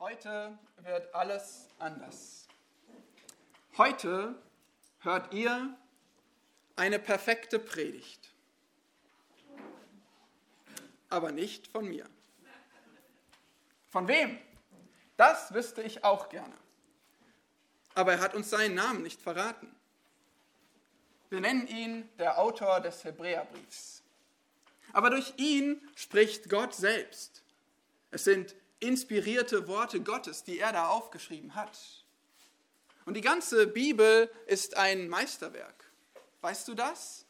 Heute wird alles anders. Heute hört ihr eine perfekte Predigt. Aber nicht von mir. Von wem? Das wüsste ich auch gerne. Aber er hat uns seinen Namen nicht verraten. Wir nennen ihn der Autor des Hebräerbriefs. Aber durch ihn spricht Gott selbst. Es sind inspirierte Worte Gottes, die er da aufgeschrieben hat. Und die ganze Bibel ist ein Meisterwerk. Weißt du das?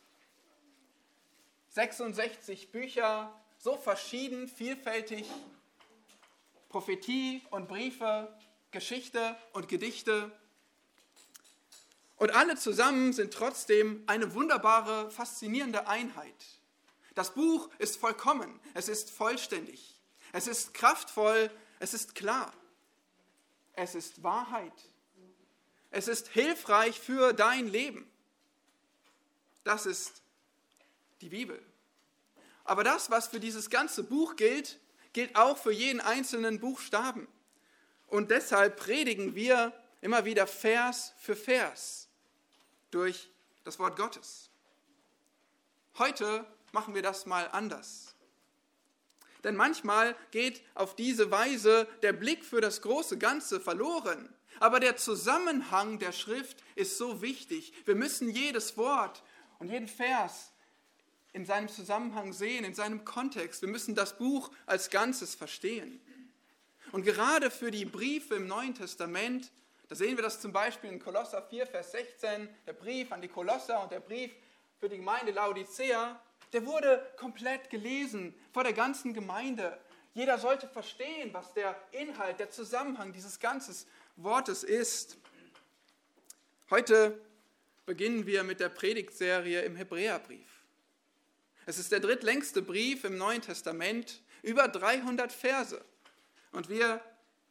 66 Bücher, so verschieden, vielfältig, Prophetie und Briefe, Geschichte und Gedichte. Und alle zusammen sind trotzdem eine wunderbare, faszinierende Einheit. Das Buch ist vollkommen, es ist vollständig. Es ist kraftvoll, es ist klar. Es ist Wahrheit. Es ist hilfreich für dein Leben. Das ist die Bibel. Aber das, was für dieses ganze Buch gilt, gilt auch für jeden einzelnen Buchstaben. Und deshalb predigen wir immer wieder Vers für Vers durch das Wort Gottes. Heute machen wir das mal anders. Denn manchmal geht auf diese Weise der Blick für das große Ganze verloren. Aber der Zusammenhang der Schrift ist so wichtig. Wir müssen jedes Wort und jeden Vers in seinem Zusammenhang sehen, in seinem Kontext. Wir müssen das Buch als Ganzes verstehen. Und gerade für die Briefe im Neuen Testament, da sehen wir das zum Beispiel in Kolosser 4, Vers 16, der Brief an die Kolosser und der Brief für die Gemeinde Laodicea, der wurde komplett gelesen vor der ganzen Gemeinde. Jeder sollte verstehen, was der Inhalt, der Zusammenhang dieses ganzen Wortes ist. Heute beginnen wir mit der Predigtserie im Hebräerbrief. Es ist der drittlängste Brief im Neuen Testament, über 300 Verse. Und wir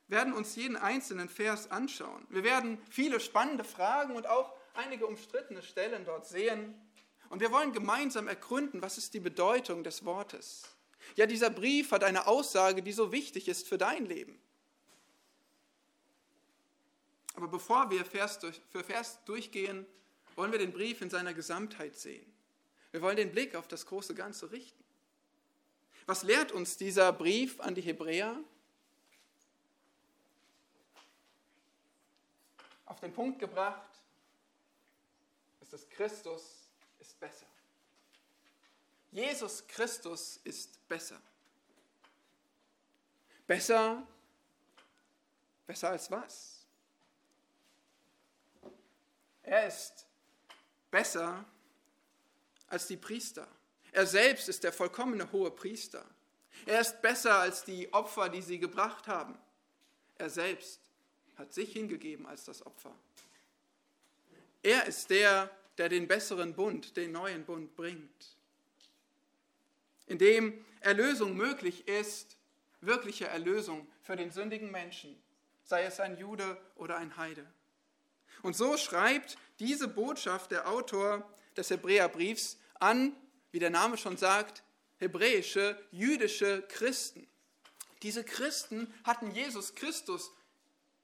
werden uns jeden einzelnen Vers anschauen. Wir werden viele spannende Fragen und auch einige umstrittene Stellen dort sehen. Und wir wollen gemeinsam ergründen, was ist die Bedeutung des Wortes. Ja, dieser Brief hat eine Aussage, die so wichtig ist für dein Leben. Aber bevor wir Vers durch, für Vers durchgehen, wollen wir den Brief in seiner Gesamtheit sehen. Wir wollen den Blick auf das große Ganze richten. Was lehrt uns dieser Brief an die Hebräer? Auf den Punkt gebracht ist es Christus, ist besser. Jesus Christus ist besser. Besser, besser als was? Er ist besser als die Priester. Er selbst ist der vollkommene hohe Priester. Er ist besser als die Opfer, die sie gebracht haben. Er selbst hat sich hingegeben als das Opfer. Er ist der, der den besseren Bund, den neuen Bund bringt. In dem Erlösung möglich ist, wirkliche Erlösung für den sündigen Menschen, sei es ein Jude oder ein Heide. Und so schreibt diese Botschaft der Autor des Hebräerbriefs an, wie der Name schon sagt, hebräische, jüdische Christen. Diese Christen hatten Jesus Christus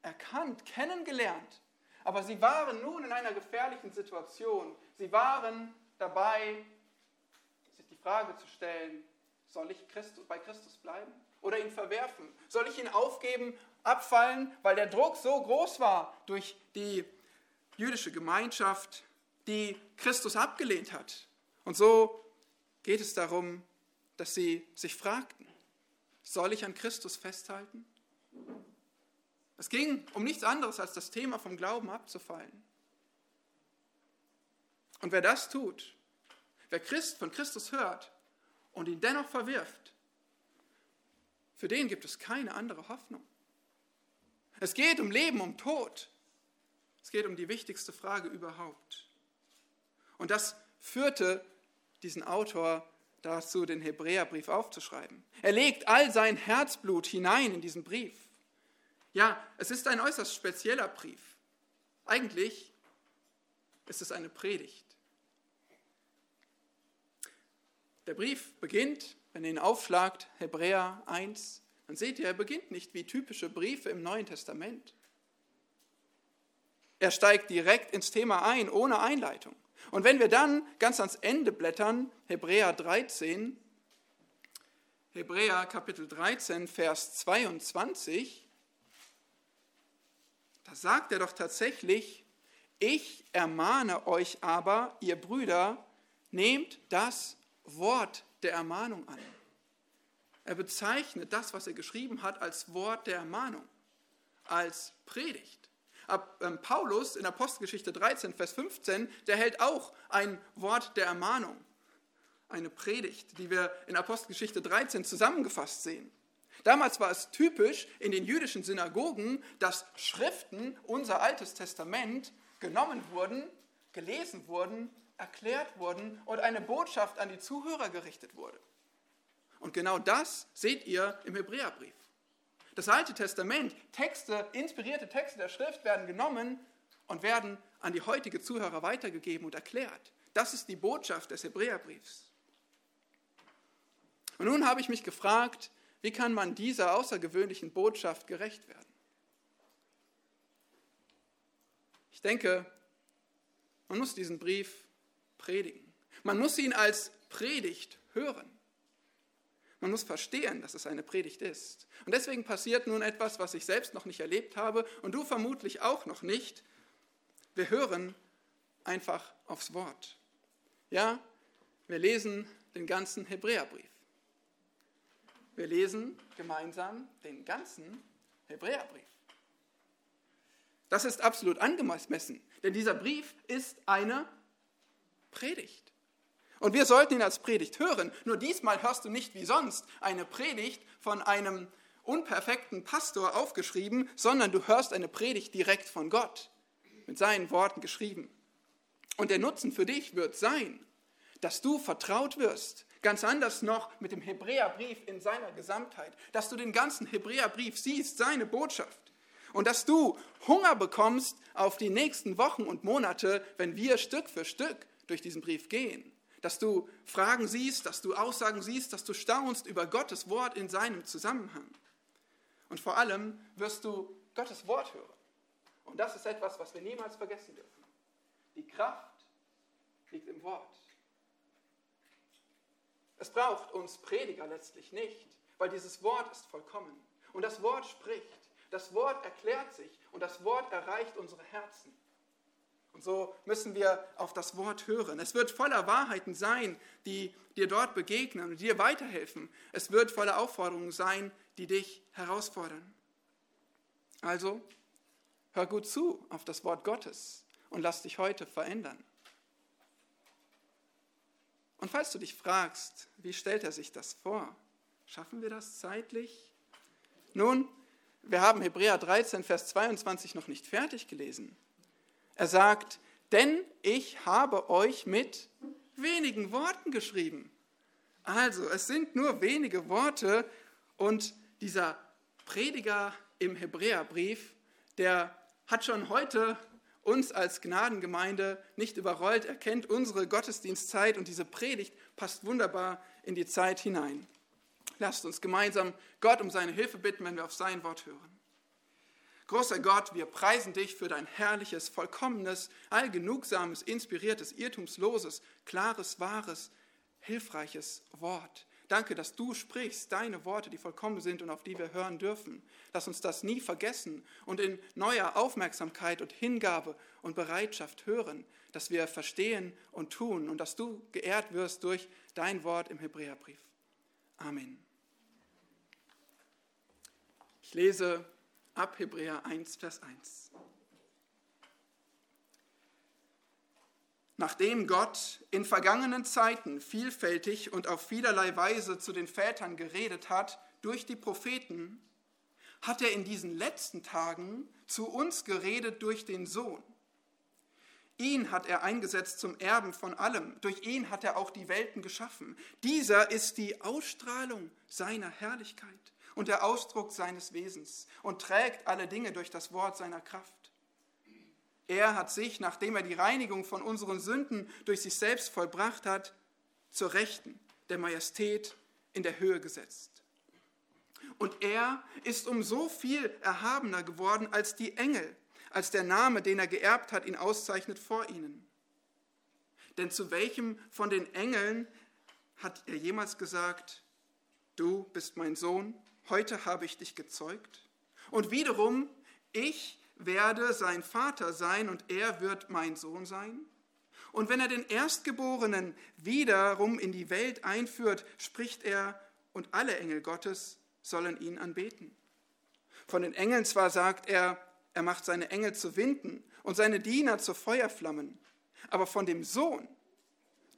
erkannt, kennengelernt aber sie waren nun in einer gefährlichen Situation. Sie waren dabei, sich die Frage zu stellen, soll ich Christus, bei Christus bleiben oder ihn verwerfen? Soll ich ihn aufgeben, abfallen, weil der Druck so groß war durch die jüdische Gemeinschaft, die Christus abgelehnt hat? Und so geht es darum, dass sie sich fragten, soll ich an Christus festhalten? Es ging um nichts anderes, als das Thema vom Glauben abzufallen. Und wer das tut, wer Christ von Christus hört und ihn dennoch verwirft, für den gibt es keine andere Hoffnung. Es geht um Leben, um Tod. Es geht um die wichtigste Frage überhaupt. Und das führte diesen Autor dazu, den Hebräerbrief aufzuschreiben. Er legt all sein Herzblut hinein in diesen Brief. Ja, es ist ein äußerst spezieller Brief. Eigentlich ist es eine Predigt. Der Brief beginnt, wenn ihr ihn aufschlagt, Hebräer 1, dann seht ihr, er beginnt nicht wie typische Briefe im Neuen Testament. Er steigt direkt ins Thema ein, ohne Einleitung. Und wenn wir dann ganz ans Ende blättern, Hebräer 13, Hebräer Kapitel 13, Vers 22, da sagt er doch tatsächlich, ich ermahne euch aber, ihr Brüder, nehmt das Wort der Ermahnung an. Er bezeichnet das, was er geschrieben hat, als Wort der Ermahnung, als Predigt. Ähm, Paulus in Apostelgeschichte 13, Vers 15, der hält auch ein Wort der Ermahnung, eine Predigt, die wir in Apostelgeschichte 13 zusammengefasst sehen. Damals war es typisch in den jüdischen Synagogen, dass Schriften, unser Altes Testament, genommen wurden, gelesen wurden, erklärt wurden und eine Botschaft an die Zuhörer gerichtet wurde. Und genau das seht ihr im Hebräerbrief. Das Alte Testament, Texte, inspirierte Texte der Schrift werden genommen und werden an die heutige Zuhörer weitergegeben und erklärt. Das ist die Botschaft des Hebräerbriefs. Und nun habe ich mich gefragt, wie kann man dieser außergewöhnlichen Botschaft gerecht werden? Ich denke, man muss diesen Brief predigen. Man muss ihn als Predigt hören. Man muss verstehen, dass es eine Predigt ist. Und deswegen passiert nun etwas, was ich selbst noch nicht erlebt habe und du vermutlich auch noch nicht. Wir hören einfach aufs Wort. Ja, wir lesen den ganzen Hebräerbrief. Wir lesen gemeinsam den ganzen Hebräerbrief. Das ist absolut angemessen, denn dieser Brief ist eine Predigt. Und wir sollten ihn als Predigt hören. Nur diesmal hörst du nicht wie sonst eine Predigt von einem unperfekten Pastor aufgeschrieben, sondern du hörst eine Predigt direkt von Gott, mit seinen Worten geschrieben. Und der Nutzen für dich wird sein, dass du vertraut wirst, ganz anders noch mit dem Hebräerbrief in seiner Gesamtheit, dass du den ganzen Hebräerbrief siehst, seine Botschaft. Und dass du Hunger bekommst auf die nächsten Wochen und Monate, wenn wir Stück für Stück durch diesen Brief gehen dass du Fragen siehst, dass du Aussagen siehst, dass du staunst über Gottes Wort in seinem Zusammenhang. Und vor allem wirst du Gottes Wort hören. Und das ist etwas, was wir niemals vergessen dürfen. Die Kraft liegt im Wort. Es braucht uns Prediger letztlich nicht, weil dieses Wort ist vollkommen. Und das Wort spricht, das Wort erklärt sich und das Wort erreicht unsere Herzen. Und so müssen wir auf das Wort hören. Es wird voller Wahrheiten sein, die dir dort begegnen und dir weiterhelfen. Es wird voller Aufforderungen sein, die dich herausfordern. Also, hör gut zu auf das Wort Gottes und lass dich heute verändern. Und falls du dich fragst, wie stellt er sich das vor? Schaffen wir das zeitlich? Nun, wir haben Hebräer 13, Vers 22 noch nicht fertig gelesen. Er sagt, denn ich habe euch mit wenigen Worten geschrieben. Also, es sind nur wenige Worte und dieser Prediger im Hebräerbrief, der hat schon heute uns als Gnadengemeinde nicht überrollt. Er kennt unsere Gottesdienstzeit und diese Predigt passt wunderbar in die Zeit hinein. Lasst uns gemeinsam Gott um seine Hilfe bitten, wenn wir auf sein Wort hören. Großer Gott, wir preisen dich für dein herrliches, vollkommenes, allgenugsames, inspiriertes, irrtumsloses, klares, wahres, hilfreiches Wort. Danke, dass du sprichst, deine Worte, die vollkommen sind und auf die wir hören dürfen. Lass uns das nie vergessen und in neuer Aufmerksamkeit und Hingabe und Bereitschaft hören, dass wir verstehen und tun und dass du geehrt wirst durch dein Wort im Hebräerbrief. Amen. Ich lese ab Hebräer 1, Vers 1. Nachdem Gott in vergangenen Zeiten vielfältig und auf vielerlei Weise zu den Vätern geredet hat durch die Propheten, hat er in diesen letzten Tagen zu uns geredet durch den Sohn. Ihn hat er eingesetzt zum Erben von allem. Durch ihn hat er auch die Welten geschaffen. Dieser ist die Ausstrahlung seiner Herrlichkeit und der Ausdruck seines Wesens und trägt alle Dinge durch das Wort seiner Kraft. Er hat sich, nachdem er die Reinigung von unseren Sünden durch sich selbst vollbracht hat, zur Rechten der Majestät in der Höhe gesetzt. Und er ist um so viel erhabener geworden als die Engel, als der Name, den er geerbt hat, ihn auszeichnet vor ihnen. Denn zu welchem von den Engeln hat er jemals gesagt, du bist mein Sohn, heute habe ich dich gezeugt? Und wiederum, ich werde sein Vater sein und er wird mein Sohn sein? Und wenn er den Erstgeborenen wiederum in die Welt einführt, spricht er, und alle Engel Gottes sollen ihn anbeten. Von den Engeln zwar sagt er, er macht seine Engel zu Winden und seine Diener zu Feuerflammen, aber von dem Sohn,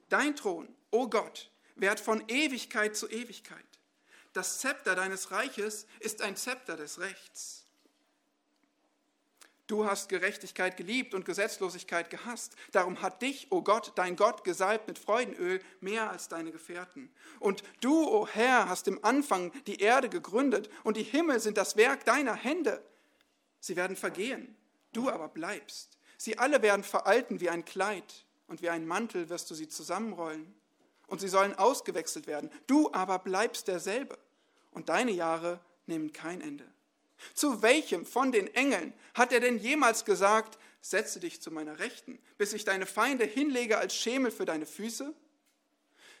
dein Thron, o oh Gott, währt von Ewigkeit zu Ewigkeit. Das Zepter deines Reiches ist ein Zepter des Rechts. Du hast Gerechtigkeit geliebt und Gesetzlosigkeit gehasst. Darum hat dich, o oh Gott, dein Gott, gesalbt mit Freudenöl mehr als deine Gefährten. Und du, o oh Herr, hast im Anfang die Erde gegründet und die Himmel sind das Werk deiner Hände. Sie werden vergehen, du aber bleibst. Sie alle werden veralten wie ein Kleid und wie ein Mantel wirst du sie zusammenrollen. Und sie sollen ausgewechselt werden. Du aber bleibst derselbe und deine Jahre nehmen kein Ende. Zu welchem von den Engeln hat er denn jemals gesagt, setze dich zu meiner Rechten, bis ich deine Feinde hinlege als Schemel für deine Füße?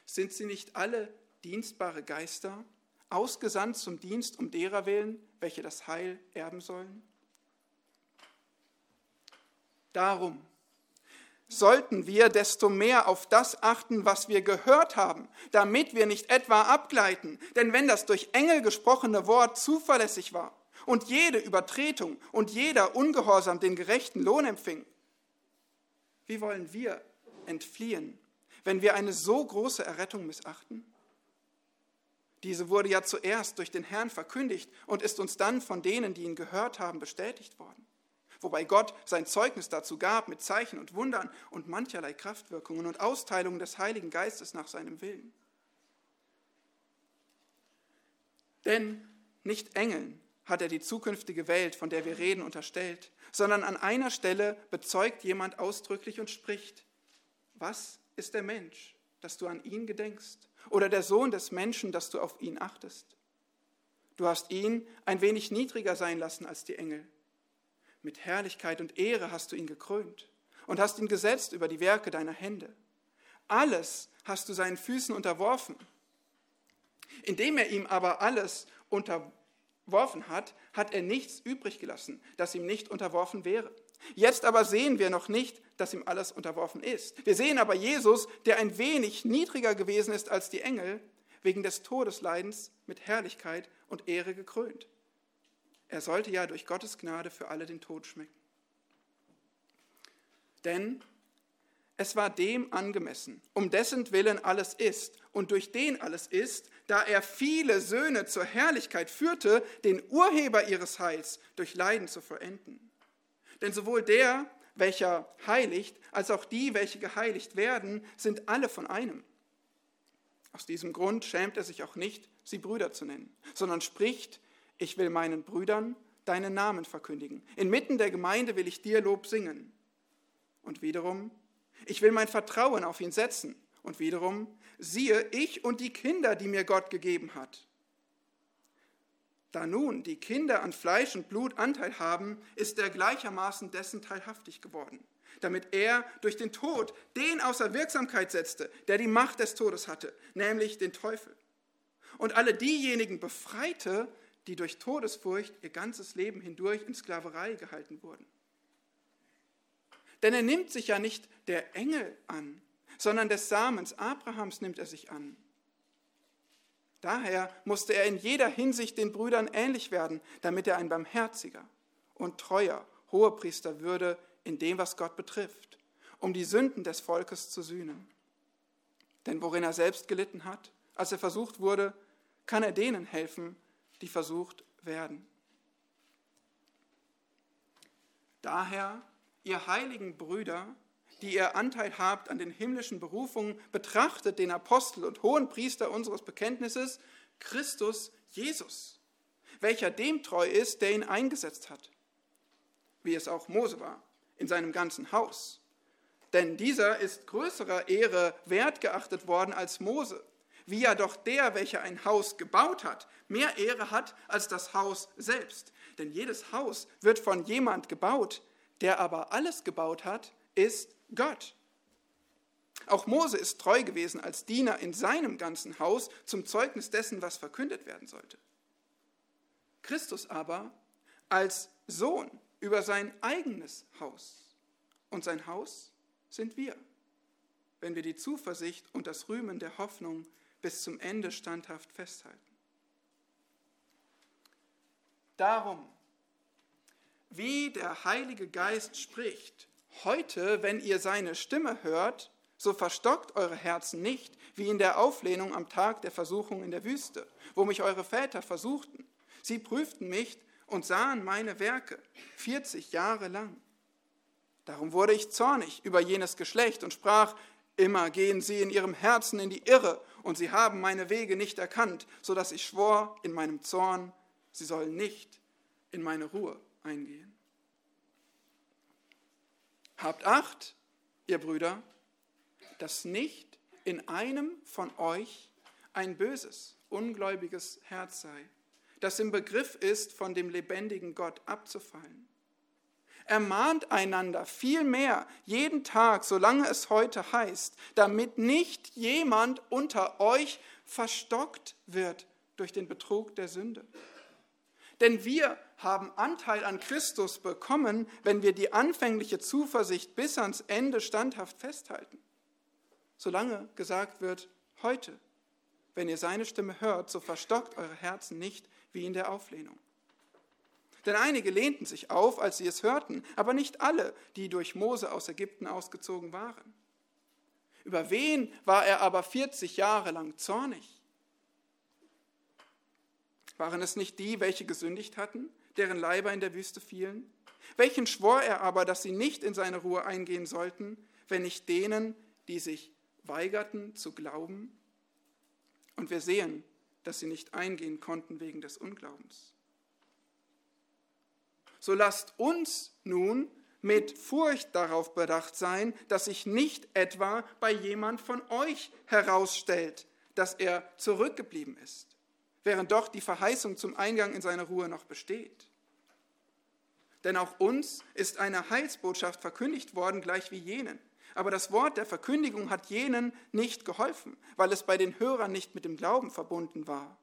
Sind sie nicht alle dienstbare Geister, ausgesandt zum Dienst um derer willen, welche das Heil erben sollen? Darum sollten wir desto mehr auf das achten, was wir gehört haben, damit wir nicht etwa abgleiten. Denn wenn das durch Engel gesprochene Wort zuverlässig war, und jede Übertretung und jeder Ungehorsam den gerechten Lohn empfing. Wie wollen wir entfliehen, wenn wir eine so große Errettung missachten? Diese wurde ja zuerst durch den Herrn verkündigt und ist uns dann von denen, die ihn gehört haben, bestätigt worden. Wobei Gott sein Zeugnis dazu gab mit Zeichen und Wundern und mancherlei Kraftwirkungen und Austeilungen des Heiligen Geistes nach seinem Willen. Denn nicht Engeln hat er die zukünftige Welt, von der wir reden, unterstellt, sondern an einer Stelle bezeugt jemand ausdrücklich und spricht, was ist der Mensch, dass du an ihn gedenkst, oder der Sohn des Menschen, dass du auf ihn achtest? Du hast ihn ein wenig niedriger sein lassen als die Engel. Mit Herrlichkeit und Ehre hast du ihn gekrönt und hast ihn gesetzt über die Werke deiner Hände. Alles hast du seinen Füßen unterworfen. Indem er ihm aber alles unterworfen unterworfen hat, hat er nichts übrig gelassen, das ihm nicht unterworfen wäre. Jetzt aber sehen wir noch nicht, dass ihm alles unterworfen ist. Wir sehen aber Jesus, der ein wenig niedriger gewesen ist als die Engel, wegen des Todesleidens mit Herrlichkeit und Ehre gekrönt. Er sollte ja durch Gottes Gnade für alle den Tod schmecken. Denn es war dem angemessen, um dessen Willen alles ist und durch den alles ist, da er viele Söhne zur Herrlichkeit führte, den Urheber ihres Heils durch Leiden zu vollenden. Denn sowohl der, welcher heiligt, als auch die, welche geheiligt werden, sind alle von einem. Aus diesem Grund schämt er sich auch nicht, sie Brüder zu nennen, sondern spricht, ich will meinen Brüdern deinen Namen verkündigen. Inmitten der Gemeinde will ich dir Lob singen. Und wiederum, ich will mein Vertrauen auf ihn setzen. Und wiederum, siehe, ich und die Kinder, die mir Gott gegeben hat. Da nun die Kinder an Fleisch und Blut Anteil haben, ist er gleichermaßen dessen teilhaftig geworden, damit er durch den Tod den außer Wirksamkeit setzte, der die Macht des Todes hatte, nämlich den Teufel. Und alle diejenigen befreite, die durch Todesfurcht ihr ganzes Leben hindurch in Sklaverei gehalten wurden. Denn er nimmt sich ja nicht der Engel an, sondern des Samens Abrahams nimmt er sich an. Daher musste er in jeder Hinsicht den Brüdern ähnlich werden, damit er ein barmherziger und treuer Hohepriester würde in dem, was Gott betrifft, um die Sünden des Volkes zu sühnen. Denn worin er selbst gelitten hat, als er versucht wurde, kann er denen helfen, die versucht werden. Daher ihr heiligen Brüder, die ihr Anteil habt an den himmlischen Berufungen, betrachtet den Apostel und hohen Priester unseres Bekenntnisses, Christus Jesus, welcher dem treu ist, der ihn eingesetzt hat, wie es auch Mose war, in seinem ganzen Haus. Denn dieser ist größerer Ehre wert geachtet worden als Mose, wie ja doch der, welcher ein Haus gebaut hat, mehr Ehre hat als das Haus selbst. Denn jedes Haus wird von jemand gebaut, der aber alles gebaut hat, ist Gott. Auch Mose ist treu gewesen als Diener in seinem ganzen Haus zum Zeugnis dessen, was verkündet werden sollte. Christus aber als Sohn über sein eigenes Haus. Und sein Haus sind wir, wenn wir die Zuversicht und das Rühmen der Hoffnung bis zum Ende standhaft festhalten. Darum, wie der Heilige Geist spricht, heute, wenn ihr seine Stimme hört, so verstockt eure Herzen nicht, wie in der Auflehnung am Tag der Versuchung in der Wüste, wo mich eure Väter versuchten. Sie prüften mich und sahen meine Werke 40 Jahre lang. Darum wurde ich zornig über jenes Geschlecht und sprach, immer gehen sie in ihrem Herzen in die Irre, und sie haben meine Wege nicht erkannt, so dass ich schwor in meinem Zorn, sie sollen nicht in meine Ruhe eingehen. Habt Acht, ihr Brüder, dass nicht in einem von euch ein böses, ungläubiges Herz sei, das im Begriff ist, von dem lebendigen Gott abzufallen. Ermahnt einander vielmehr jeden Tag, solange es heute heißt, damit nicht jemand unter euch verstockt wird durch den Betrug der Sünde. Denn wir haben Anteil an Christus bekommen, wenn wir die anfängliche Zuversicht bis ans Ende standhaft festhalten. Solange gesagt wird, heute, wenn ihr seine Stimme hört, so verstockt eure Herzen nicht wie in der Auflehnung. Denn einige lehnten sich auf, als sie es hörten, aber nicht alle, die durch Mose aus Ägypten ausgezogen waren. Über wen war er aber 40 Jahre lang zornig? Waren es nicht die, welche gesündigt hatten, deren Leiber in der Wüste fielen? Welchen schwor er aber, dass sie nicht in seine Ruhe eingehen sollten, wenn nicht denen, die sich weigerten zu glauben? Und wir sehen, dass sie nicht eingehen konnten wegen des Unglaubens. So lasst uns nun mit Furcht darauf bedacht sein, dass sich nicht etwa bei jemand von euch herausstellt, dass er zurückgeblieben ist, während doch die Verheißung zum Eingang in seine Ruhe noch besteht. Denn auch uns ist eine Heilsbotschaft verkündigt worden, gleich wie jenen. Aber das Wort der Verkündigung hat jenen nicht geholfen, weil es bei den Hörern nicht mit dem Glauben verbunden war.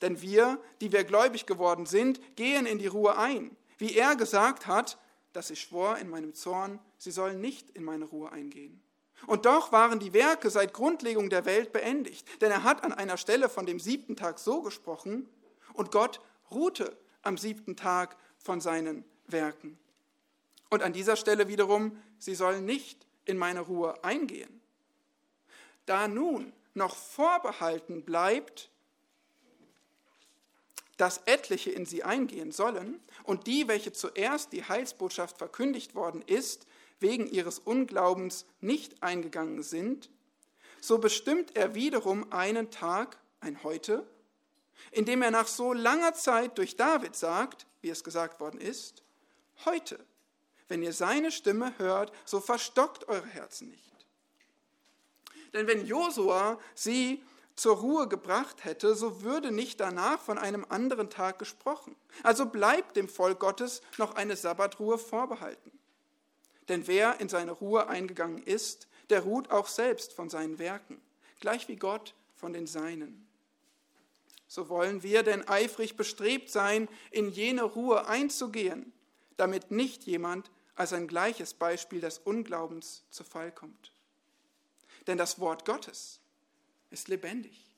Denn wir, die wir gläubig geworden sind, gehen in die Ruhe ein, wie er gesagt hat, dass ich schwor in meinem Zorn, sie sollen nicht in meine Ruhe eingehen. Und doch waren die Werke seit Grundlegung der Welt beendigt, denn er hat an einer Stelle von dem siebten Tag so gesprochen, und Gott ruhte am siebten Tag von seinen Werken. Und an dieser Stelle wiederum, sie sollen nicht in meine Ruhe eingehen. Da nun noch vorbehalten bleibt, dass etliche in sie eingehen sollen und die, welche zuerst die Heilsbotschaft verkündigt worden ist, wegen ihres Unglaubens nicht eingegangen sind, so bestimmt er wiederum einen Tag, ein Heute, indem er nach so langer Zeit durch David sagt, wie es gesagt worden ist, heute wenn ihr seine Stimme hört, so verstockt eure Herzen nicht. Denn wenn Josua sie zur Ruhe gebracht hätte, so würde nicht danach von einem anderen Tag gesprochen. Also bleibt dem Volk Gottes noch eine Sabbatruhe vorbehalten. Denn wer in seine Ruhe eingegangen ist, der ruht auch selbst von seinen Werken, gleich wie Gott von den Seinen. So wollen wir denn eifrig bestrebt sein, in jene Ruhe einzugehen, damit nicht jemand als ein gleiches Beispiel des Unglaubens zu Fall kommt. Denn das Wort Gottes ist lebendig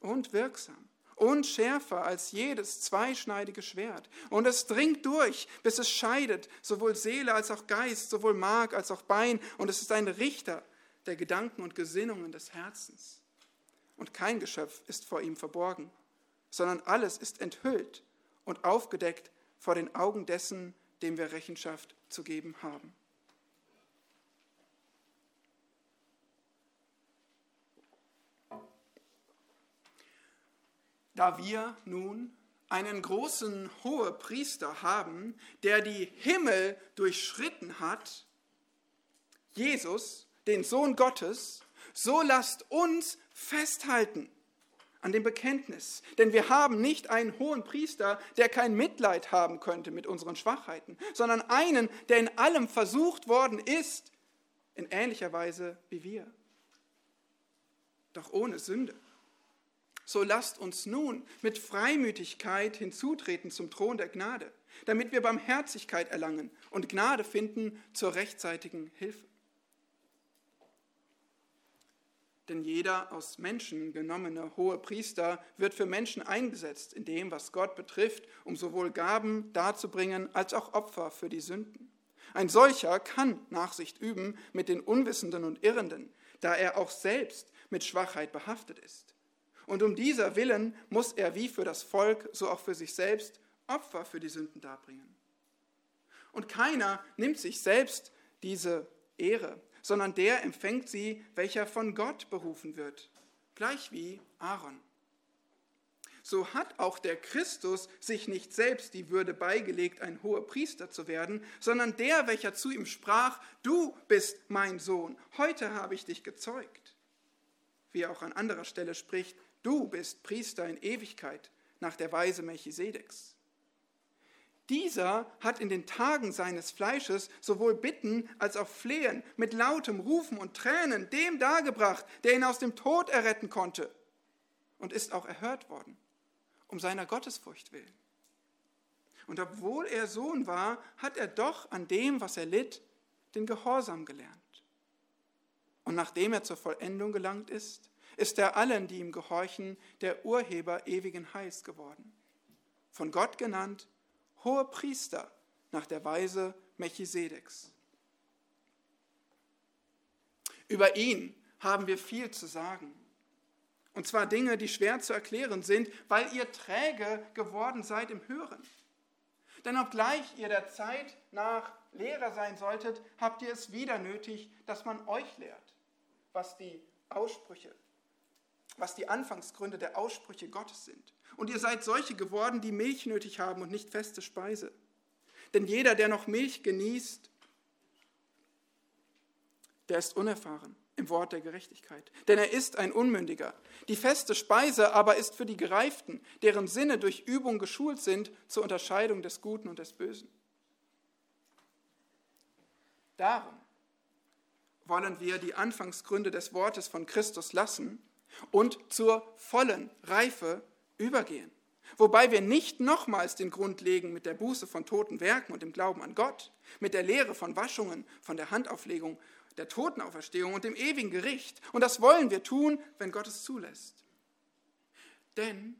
und wirksam und schärfer als jedes zweischneidige Schwert. Und es dringt durch, bis es scheidet, sowohl Seele als auch Geist, sowohl Mark als auch Bein. Und es ist ein Richter der Gedanken und Gesinnungen des Herzens. Und kein Geschöpf ist vor ihm verborgen, sondern alles ist enthüllt und aufgedeckt vor den Augen dessen, dem wir Rechenschaft zu geben haben. Da wir nun einen großen Hohepriester haben, der die Himmel durchschritten hat, Jesus, den Sohn Gottes, So lasst uns festhalten an dem Bekenntnis. Denn wir haben nicht einen hohen Priester, der kein Mitleid haben könnte mit unseren Schwachheiten, sondern einen, der in allem versucht worden ist, in ähnlicher Weise wie wir. Doch ohne Sünde. So lasst uns nun mit Freimütigkeit hinzutreten zum Thron der Gnade, damit wir Barmherzigkeit erlangen und Gnade finden zur rechtzeitigen Hilfe. Denn jeder aus Menschen genommene hohe Priester wird für Menschen eingesetzt in dem, was Gott betrifft, um sowohl Gaben darzubringen als auch Opfer für die Sünden. Ein solcher kann Nachsicht üben mit den Unwissenden und Irrenden, da er auch selbst mit Schwachheit behaftet ist. Und um dieser Willen muss er wie für das Volk, so auch für sich selbst Opfer für die Sünden darbringen. Und keiner nimmt sich selbst diese Ehre, sondern der empfängt sie, welcher von Gott berufen wird, gleich wie Aaron. So hat auch der Christus sich nicht selbst die Würde beigelegt, ein hoher Priester zu werden, sondern der, welcher zu ihm sprach, du bist mein Sohn, heute habe ich dich gezeugt. Wie er auch an anderer Stelle spricht, du bist Priester in Ewigkeit nach der Weise Melchisedeks. Dieser hat in den Tagen seines Fleisches sowohl Bitten als auch Flehen mit lautem Rufen und Tränen dem dargebracht, der ihn aus dem Tod erretten konnte, und ist auch erhört worden, um seiner Gottesfurcht willen. Und obwohl er Sohn war, hat er doch an dem, was er litt, den Gehorsam gelernt. Und nachdem er zur Vollendung gelangt ist, ist er allen, die ihm gehorchen, der Urheber ewigen Heils geworden. Von Gott genannt, hoher Priester nach der Weise Melchisedeks. Über ihn haben wir viel zu sagen. Und zwar Dinge, die schwer zu erklären sind, weil ihr träge geworden seid im Hören. Denn obgleich ihr der Zeit nach Lehrer sein solltet, habt ihr es wieder nötig, dass man euch lehrt, was die Aussprüche, was die Anfangsgründe der Aussprüche Gottes sind. Und ihr seid solche geworden, die Milch nötig haben und nicht feste Speise. Denn jeder, der noch Milch genießt, der ist unerfahren im Wort der Gerechtigkeit. Denn er ist ein Unmündiger. Die feste Speise aber ist für die Gereiften, deren Sinne durch Übung geschult sind zur Unterscheidung des Guten und des Bösen. Darum wollen wir die Anfangsgründe des Wortes von Christus lassen und zur vollen Reife übergehen. Wobei wir nicht nochmals den Grund legen mit der Buße von toten Werken und dem Glauben an Gott, mit der Lehre von Waschungen, von der Handauflegung, der Totenauferstehung und dem ewigen Gericht. Und das wollen wir tun, wenn Gott es zulässt. Denn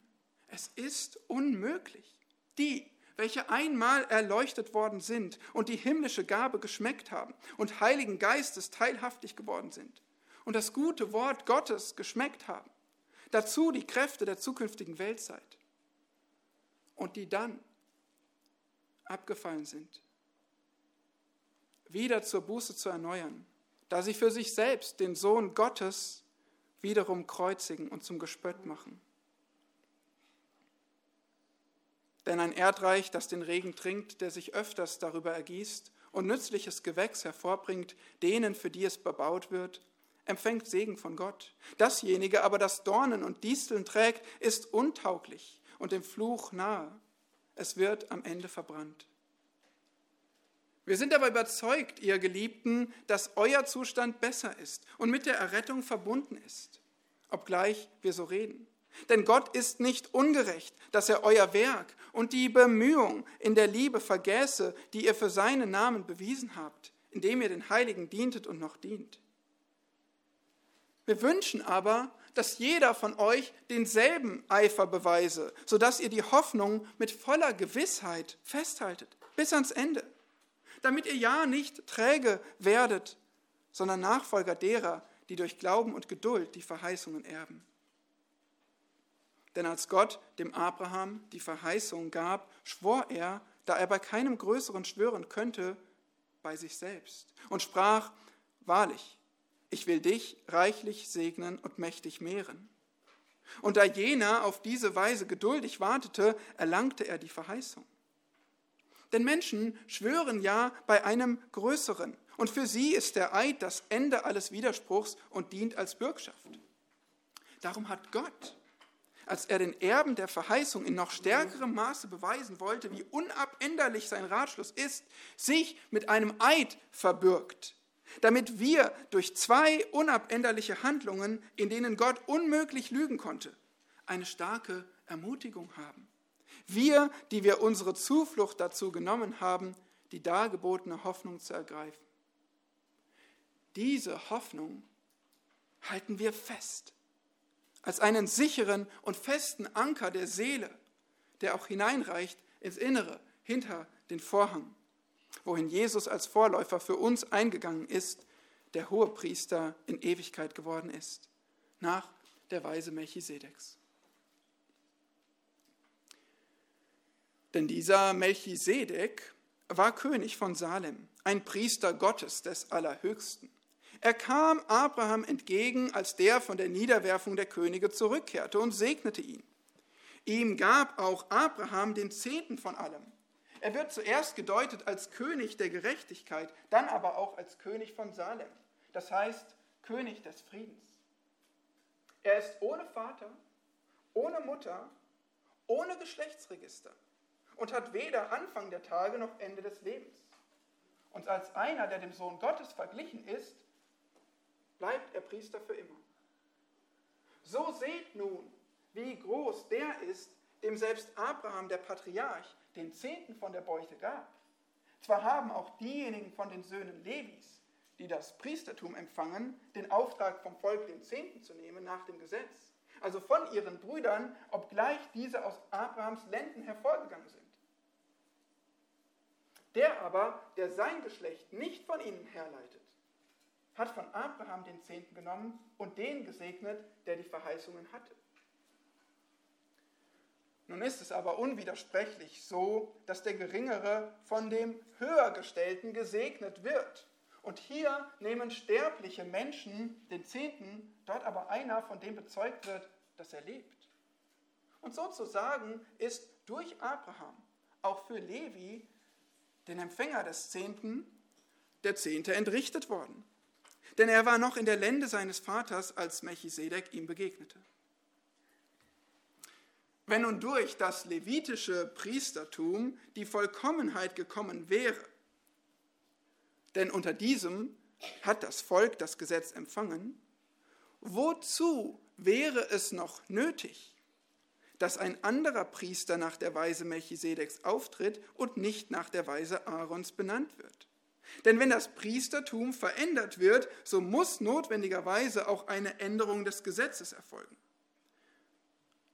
es ist unmöglich, die, welche einmal erleuchtet worden sind und die himmlische Gabe geschmeckt haben und Heiligen Geistes teilhaftig geworden sind und das gute Wort Gottes geschmeckt haben, dazu die Kräfte der zukünftigen Weltzeit und die dann abgefallen sind, wieder zur Buße zu erneuern, da sie für sich selbst den Sohn Gottes wiederum kreuzigen und zum Gespött machen. Denn ein Erdreich, das den Regen trinkt, der sich öfters darüber ergießt und nützliches Gewächs hervorbringt, denen, für die es bebaut wird, empfängt Segen von Gott. Dasjenige aber, das Dornen und Disteln trägt, ist untauglich und dem Fluch nahe. Es wird am Ende verbrannt. Wir sind aber überzeugt, ihr Geliebten, dass euer Zustand besser ist und mit der Errettung verbunden ist, obgleich wir so reden. Denn Gott ist nicht ungerecht, dass er euer Werk und die Bemühung in der Liebe vergäße, die ihr für seinen Namen bewiesen habt, indem ihr den Heiligen dientet und noch dient. Wir wünschen aber, dass jeder von euch denselben Eifer beweise, sodass ihr die Hoffnung mit voller Gewissheit festhaltet, bis ans Ende, damit ihr ja nicht träge werdet, sondern Nachfolger derer, die durch Glauben und Geduld die Verheißungen erben. Denn als Gott dem Abraham die Verheißung gab, schwor er, da er bei keinem Größeren schwören könnte, bei sich selbst und sprach, wahrlich, ich will dich reichlich segnen und mächtig mehren. Und da jener auf diese Weise geduldig wartete, erlangte er die Verheißung. Denn Menschen schwören ja bei einem Größeren Und für sie ist der Eid das Ende alles Widerspruchs und dient als Bürgschaft. Darum hat Gott, als er den Erben der Verheißung in noch stärkerem Maße beweisen wollte, wie unabänderlich sein Ratschluss ist, sich mit einem Eid verbürgt, damit wir durch zwei unabänderliche Handlungen, in denen Gott unmöglich lügen konnte, eine starke Ermutigung haben. Wir, die wir unsere Zuflucht dazu genommen haben, die dargebotene Hoffnung zu ergreifen. Diese Hoffnung halten wir fest als einen sicheren und festen Anker der Seele, der auch hineinreicht ins Innere, hinter den Vorhang, wohin Jesus als Vorläufer für uns eingegangen ist, der hohe Priester in Ewigkeit geworden ist, nach der Weise Melchisedeks. Denn dieser Melchisedek war König von Salem, ein Priester Gottes des Allerhöchsten. Er kam Abraham entgegen, als der von der Niederwerfung der Könige zurückkehrte und segnete ihn. Ihm gab auch Abraham den Zehnten von allem. Er wird zuerst gedeutet als König der Gerechtigkeit, dann aber auch als König von Salem, das heißt König des Friedens. Er ist ohne Vater, ohne Mutter, ohne Geschlechtsregister und hat weder Anfang der Tage noch Ende des Lebens. Und als einer, der dem Sohn Gottes verglichen ist, bleibt er Priester für immer. So seht nun, wie groß der ist, dem selbst Abraham, der Patriarch, den Zehnten von der Beute gab. Zwar haben auch diejenigen von den Söhnen Levis, die das Priestertum empfangen, den Auftrag vom Volk den Zehnten zu nehmen nach dem Gesetz, also von ihren Brüdern, obgleich diese aus Abrahams Lenden hervorgegangen sind. Der aber, der sein Geschlecht nicht von ihnen herleitet, hat von Abraham den Zehnten genommen und den gesegnet, der die Verheißungen hatte. Nun ist es aber unwidersprechlich so, dass der Geringere von dem Höhergestellten gesegnet wird. Und hier nehmen sterbliche Menschen den Zehnten, dort aber einer, von dem bezeugt wird, dass er lebt. Und sozusagen ist durch Abraham auch für Levi, den Empfänger des Zehnten, der Zehnte entrichtet worden denn er war noch in der Lände seines Vaters, als Melchisedek ihm begegnete. Wenn nun durch das levitische Priestertum die Vollkommenheit gekommen wäre, denn unter diesem hat das Volk das Gesetz empfangen, wozu wäre es noch nötig, dass ein anderer Priester nach der Weise Melchisedeks auftritt und nicht nach der Weise Aarons benannt wird? Denn wenn das Priestertum verändert wird, so muss notwendigerweise auch eine Änderung des Gesetzes erfolgen.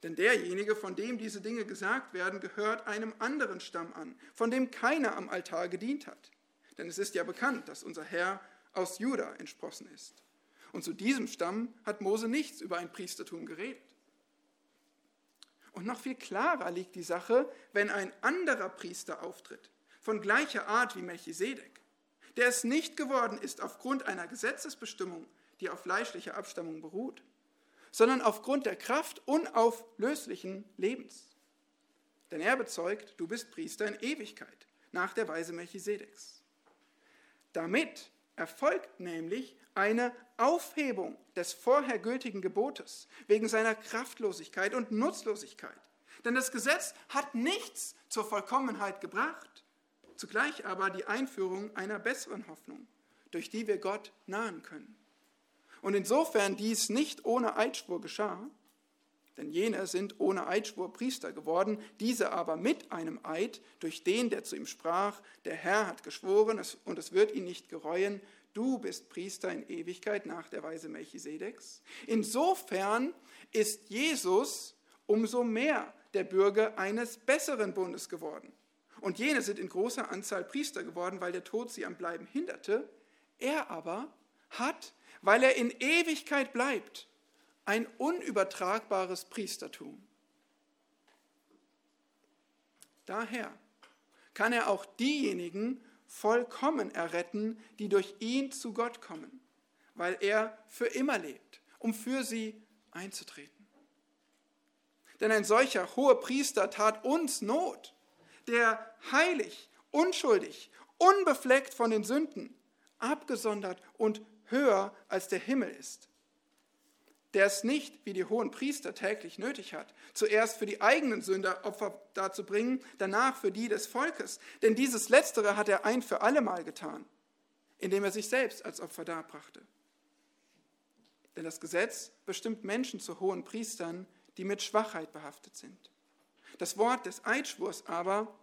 Denn derjenige, von dem diese Dinge gesagt werden, gehört einem anderen Stamm an, von dem keiner am Altar gedient hat. Denn es ist ja bekannt, dass unser Herr aus Juda entsprossen ist. Und zu diesem Stamm hat Mose nichts über ein Priestertum geredet. Und noch viel klarer liegt die Sache, wenn ein anderer Priester auftritt, von gleicher Art wie Melchisedek der es nicht geworden ist aufgrund einer Gesetzesbestimmung, die auf fleischlicher Abstammung beruht, sondern aufgrund der Kraft unauflöslichen Lebens. Denn er bezeugt, du bist Priester in Ewigkeit, nach der Weise Melchisedeks. Damit erfolgt nämlich eine Aufhebung des vorher gültigen Gebotes wegen seiner Kraftlosigkeit und Nutzlosigkeit. Denn das Gesetz hat nichts zur Vollkommenheit gebracht zugleich aber die Einführung einer besseren Hoffnung, durch die wir Gott nahen können. Und insofern dies nicht ohne Eidschwur geschah, denn jene sind ohne Eidschwur Priester geworden, diese aber mit einem Eid, durch den, der zu ihm sprach, der Herr hat geschworen und es wird ihn nicht gereuen, du bist Priester in Ewigkeit nach der Weise Melchisedeks. Insofern ist Jesus umso mehr der Bürger eines besseren Bundes geworden. Und jene sind in großer Anzahl Priester geworden, weil der Tod sie am Bleiben hinderte. Er aber hat, weil er in Ewigkeit bleibt, ein unübertragbares Priestertum. Daher kann er auch diejenigen vollkommen erretten, die durch ihn zu Gott kommen, weil er für immer lebt, um für sie einzutreten. Denn ein solcher hoher Priester tat uns Not, der heilig, unschuldig, unbefleckt von den Sünden, abgesondert und höher als der Himmel ist. Der es nicht, wie die hohen Priester täglich nötig hat, zuerst für die eigenen Sünder Opfer darzubringen, danach für die des Volkes. Denn dieses Letztere hat er ein für allemal getan, indem er sich selbst als Opfer darbrachte. Denn das Gesetz bestimmt Menschen zu hohen Priestern, die mit Schwachheit behaftet sind. Das Wort des Eidschwurs aber,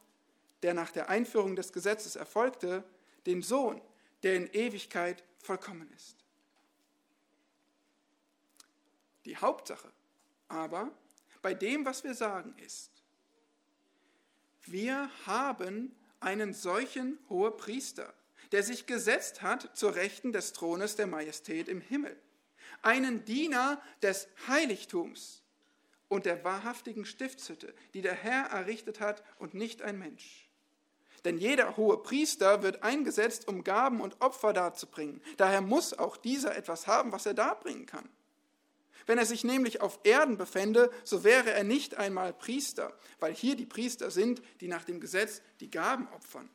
der nach der Einführung des Gesetzes erfolgte, den Sohn, der in Ewigkeit vollkommen ist. Die Hauptsache aber bei dem, was wir sagen, ist, wir haben einen solchen Hohepriester, der sich gesetzt hat zur Rechten des Thrones der Majestät im Himmel, einen Diener des Heiligtums und der wahrhaftigen Stiftshütte, die der Herr errichtet hat und nicht ein Mensch. Denn jeder hohe Priester wird eingesetzt, um Gaben und Opfer darzubringen. Daher muss auch dieser etwas haben, was er darbringen kann. Wenn er sich nämlich auf Erden befände, so wäre er nicht einmal Priester, weil hier die Priester sind, die nach dem Gesetz die Gaben opfern.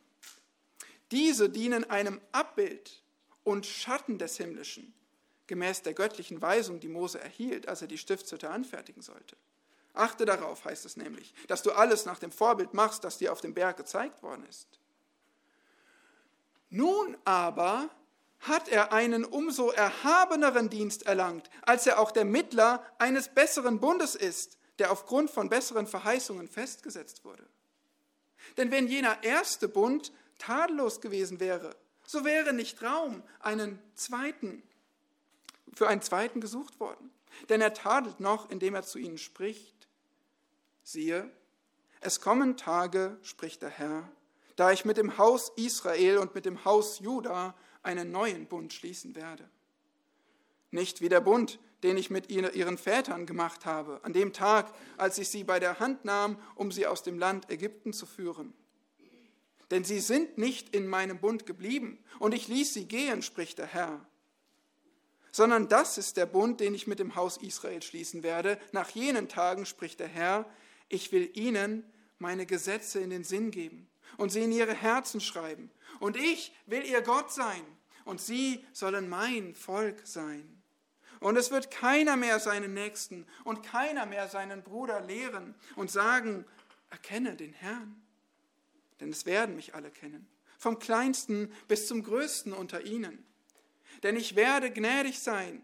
Diese dienen einem Abbild und Schatten des Himmlischen, gemäß der göttlichen Weisung, die Mose erhielt, als er die Stiftshütte anfertigen sollte. Achte darauf, heißt es nämlich, dass du alles nach dem Vorbild machst, das dir auf dem Berg gezeigt worden ist. Nun aber hat er einen umso erhabeneren Dienst erlangt, als er auch der Mittler eines besseren Bundes ist, der aufgrund von besseren Verheißungen festgesetzt wurde. Denn wenn jener erste Bund tadellos gewesen wäre, so wäre nicht Raum einen zweiten, für einen zweiten gesucht worden. Denn er tadelt noch, indem er zu ihnen spricht, Siehe, es kommen Tage, spricht der Herr, da ich mit dem Haus Israel und mit dem Haus Juda einen neuen Bund schließen werde. Nicht wie der Bund, den ich mit ihren Vätern gemacht habe, an dem Tag, als ich sie bei der Hand nahm, um sie aus dem Land Ägypten zu führen. Denn sie sind nicht in meinem Bund geblieben, und ich ließ sie gehen, spricht der Herr. Sondern das ist der Bund, den ich mit dem Haus Israel schließen werde. Nach jenen Tagen, spricht der Herr, ich will ihnen meine Gesetze in den Sinn geben und sie in ihre Herzen schreiben. Und ich will ihr Gott sein und sie sollen mein Volk sein. Und es wird keiner mehr seinen Nächsten und keiner mehr seinen Bruder lehren und sagen, erkenne den Herrn. Denn es werden mich alle kennen, vom kleinsten bis zum größten unter ihnen. Denn ich werde gnädig sein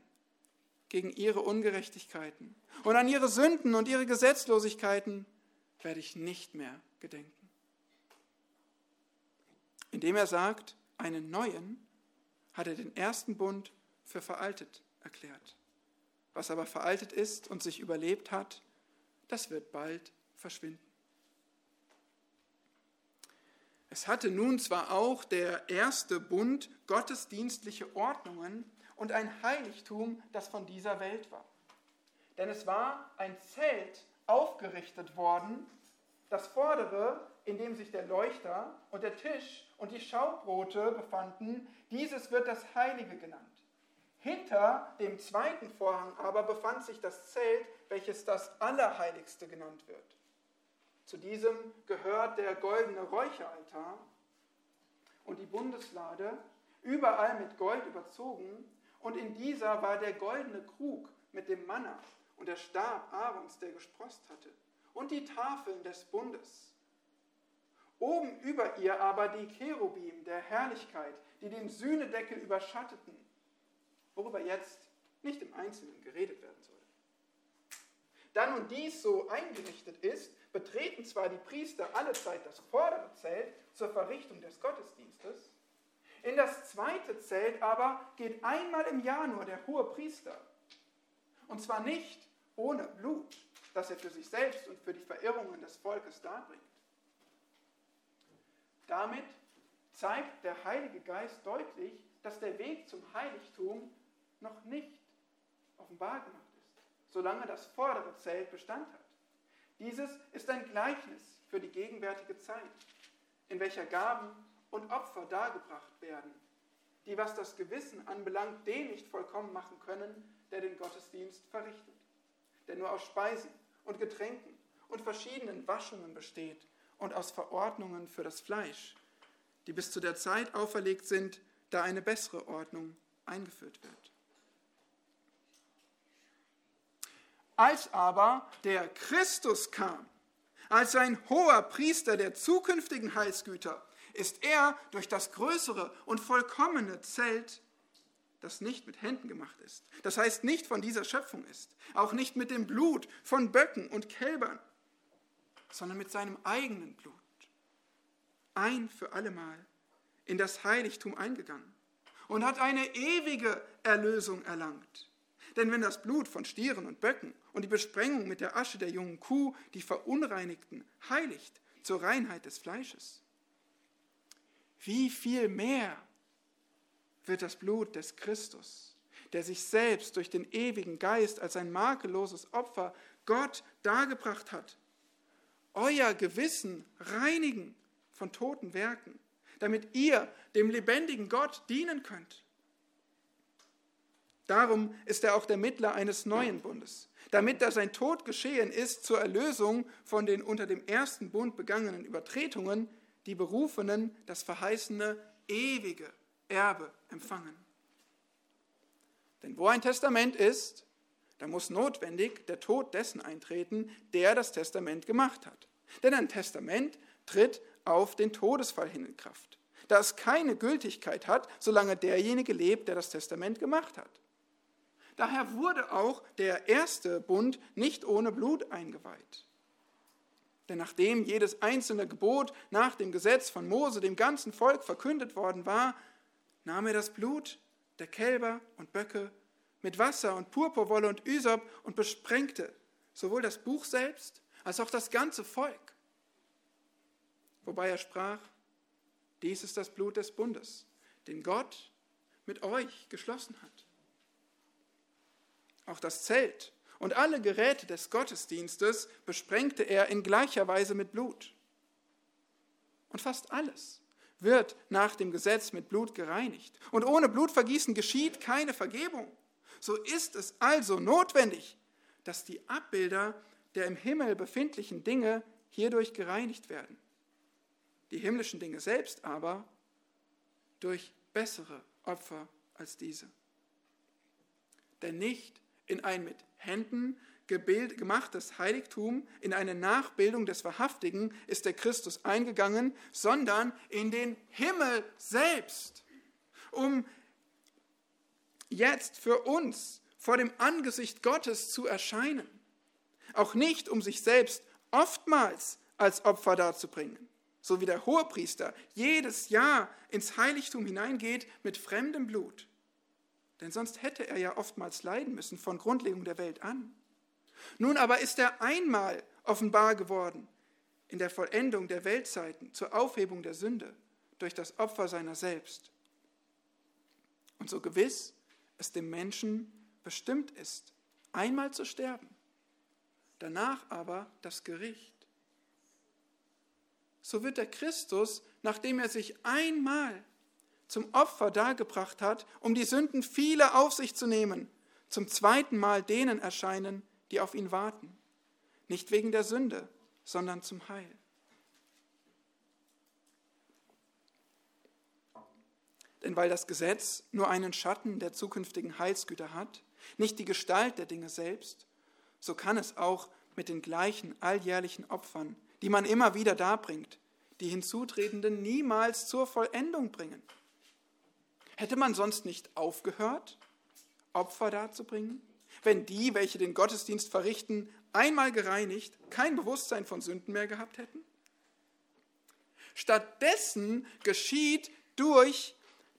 gegen ihre Ungerechtigkeiten und an ihre Sünden und ihre Gesetzlosigkeiten werde ich nicht mehr gedenken. Indem er sagt, einen neuen, hat er den ersten Bund für veraltet erklärt. Was aber veraltet ist und sich überlebt hat, das wird bald verschwinden. Es hatte nun zwar auch der erste Bund gottesdienstliche Ordnungen und ein Heiligtum, das von dieser Welt war. Denn es war ein Zelt aufgerichtet worden, das vordere, in dem sich der Leuchter und der Tisch und die Schaubrote befanden, dieses wird das Heilige genannt. Hinter dem zweiten Vorhang aber befand sich das Zelt, welches das Allerheiligste genannt wird. Zu diesem gehört der goldene Räucheraltar und die Bundeslade, überall mit Gold überzogen, und in dieser war der goldene Krug mit dem Manna und der Stab Aarons, der gesprost hatte, und die Tafeln des Bundes. Oben über ihr aber die Cherubim der Herrlichkeit, die den Sühnedeckel überschatteten, worüber jetzt nicht im Einzelnen geredet werden soll. Da nun dies so eingerichtet ist, betreten zwar die Priester allezeit das vordere Zelt zur Verrichtung des Gottesdienstes, in das zweite Zelt aber geht einmal im Jahr nur der hohe Priester. Und zwar nicht ohne Blut, das er für sich selbst und für die Verirrungen des Volkes darbringt. Damit zeigt der Heilige Geist deutlich, dass der Weg zum Heiligtum noch nicht offenbar gemacht ist, solange das vordere Zelt Bestand hat. Dieses ist ein Gleichnis für die gegenwärtige Zeit, in welcher Gaben und Opfer dargebracht werden, die, was das Gewissen anbelangt, den nicht vollkommen machen können, der den Gottesdienst verrichtet der nur aus Speisen und Getränken und verschiedenen Waschungen besteht und aus Verordnungen für das Fleisch, die bis zu der Zeit auferlegt sind, da eine bessere Ordnung eingeführt wird. Als aber der Christus kam, als ein hoher Priester der zukünftigen Heilsgüter, ist er durch das größere und vollkommene Zelt, das nicht mit Händen gemacht ist, das heißt nicht von dieser Schöpfung ist, auch nicht mit dem Blut von Böcken und Kälbern, sondern mit seinem eigenen Blut, ein für allemal in das Heiligtum eingegangen und hat eine ewige Erlösung erlangt. Denn wenn das Blut von Stieren und Böcken und die Besprengung mit der Asche der jungen Kuh die Verunreinigten heiligt zur Reinheit des Fleisches, wie viel mehr wird das Blut des Christus, der sich selbst durch den ewigen Geist als ein makelloses Opfer Gott dargebracht hat, euer Gewissen reinigen von toten Werken, damit ihr dem lebendigen Gott dienen könnt. Darum ist er auch der Mittler eines neuen Bundes, damit da sein Tod geschehen ist zur Erlösung von den unter dem ersten Bund begangenen Übertretungen, die Berufenen das verheißene ewige Erbe empfangen. Denn wo ein Testament ist, da muss notwendig der Tod dessen eintreten, der das Testament gemacht hat. Denn ein Testament tritt auf den Todesfall hin in Kraft, da es keine Gültigkeit hat, solange derjenige lebt, der das Testament gemacht hat. Daher wurde auch der erste Bund nicht ohne Blut eingeweiht. Denn nachdem jedes einzelne Gebot nach dem Gesetz von Mose dem ganzen Volk verkündet worden war, nahm er das Blut der Kälber und Böcke mit Wasser und Purpurwolle und Ysop und besprengte sowohl das Buch selbst als auch das ganze Volk. Wobei er sprach, dies ist das Blut des Bundes, den Gott mit euch geschlossen hat. Auch das Zelt und alle Geräte des Gottesdienstes besprengte er in gleicher Weise mit Blut. Und fast alles wird nach dem Gesetz mit Blut gereinigt. Und ohne Blutvergießen geschieht keine Vergebung. So ist es also notwendig, dass die Abbilder der im Himmel befindlichen Dinge hierdurch gereinigt werden. Die himmlischen Dinge selbst aber durch bessere Opfer als diese. Denn nicht in ein mit Händen gemachtes Heiligtum, in eine Nachbildung des Wahrhaftigen ist der Christus eingegangen, sondern in den Himmel selbst, um jetzt für uns vor dem Angesicht Gottes zu erscheinen. Auch nicht, um sich selbst oftmals als Opfer darzubringen, so wie der Hohepriester jedes Jahr ins Heiligtum hineingeht mit fremdem Blut denn sonst hätte er ja oftmals leiden müssen von Grundlegung der Welt an. Nun aber ist er einmal offenbar geworden in der Vollendung der Weltzeiten zur Aufhebung der Sünde durch das Opfer seiner selbst. Und so gewiss es dem Menschen bestimmt ist, einmal zu sterben, danach aber das Gericht. So wird der Christus, nachdem er sich einmal zum Opfer dargebracht hat, um die Sünden vieler auf sich zu nehmen, zum zweiten Mal denen erscheinen, die auf ihn warten. Nicht wegen der Sünde, sondern zum Heil. Denn weil das Gesetz nur einen Schatten der zukünftigen Heilsgüter hat, nicht die Gestalt der Dinge selbst, so kann es auch mit den gleichen alljährlichen Opfern, die man immer wieder darbringt, die Hinzutretenden niemals zur Vollendung bringen. Hätte man sonst nicht aufgehört, Opfer darzubringen, wenn die, welche den Gottesdienst verrichten, einmal gereinigt, kein Bewusstsein von Sünden mehr gehabt hätten? Stattdessen geschieht durch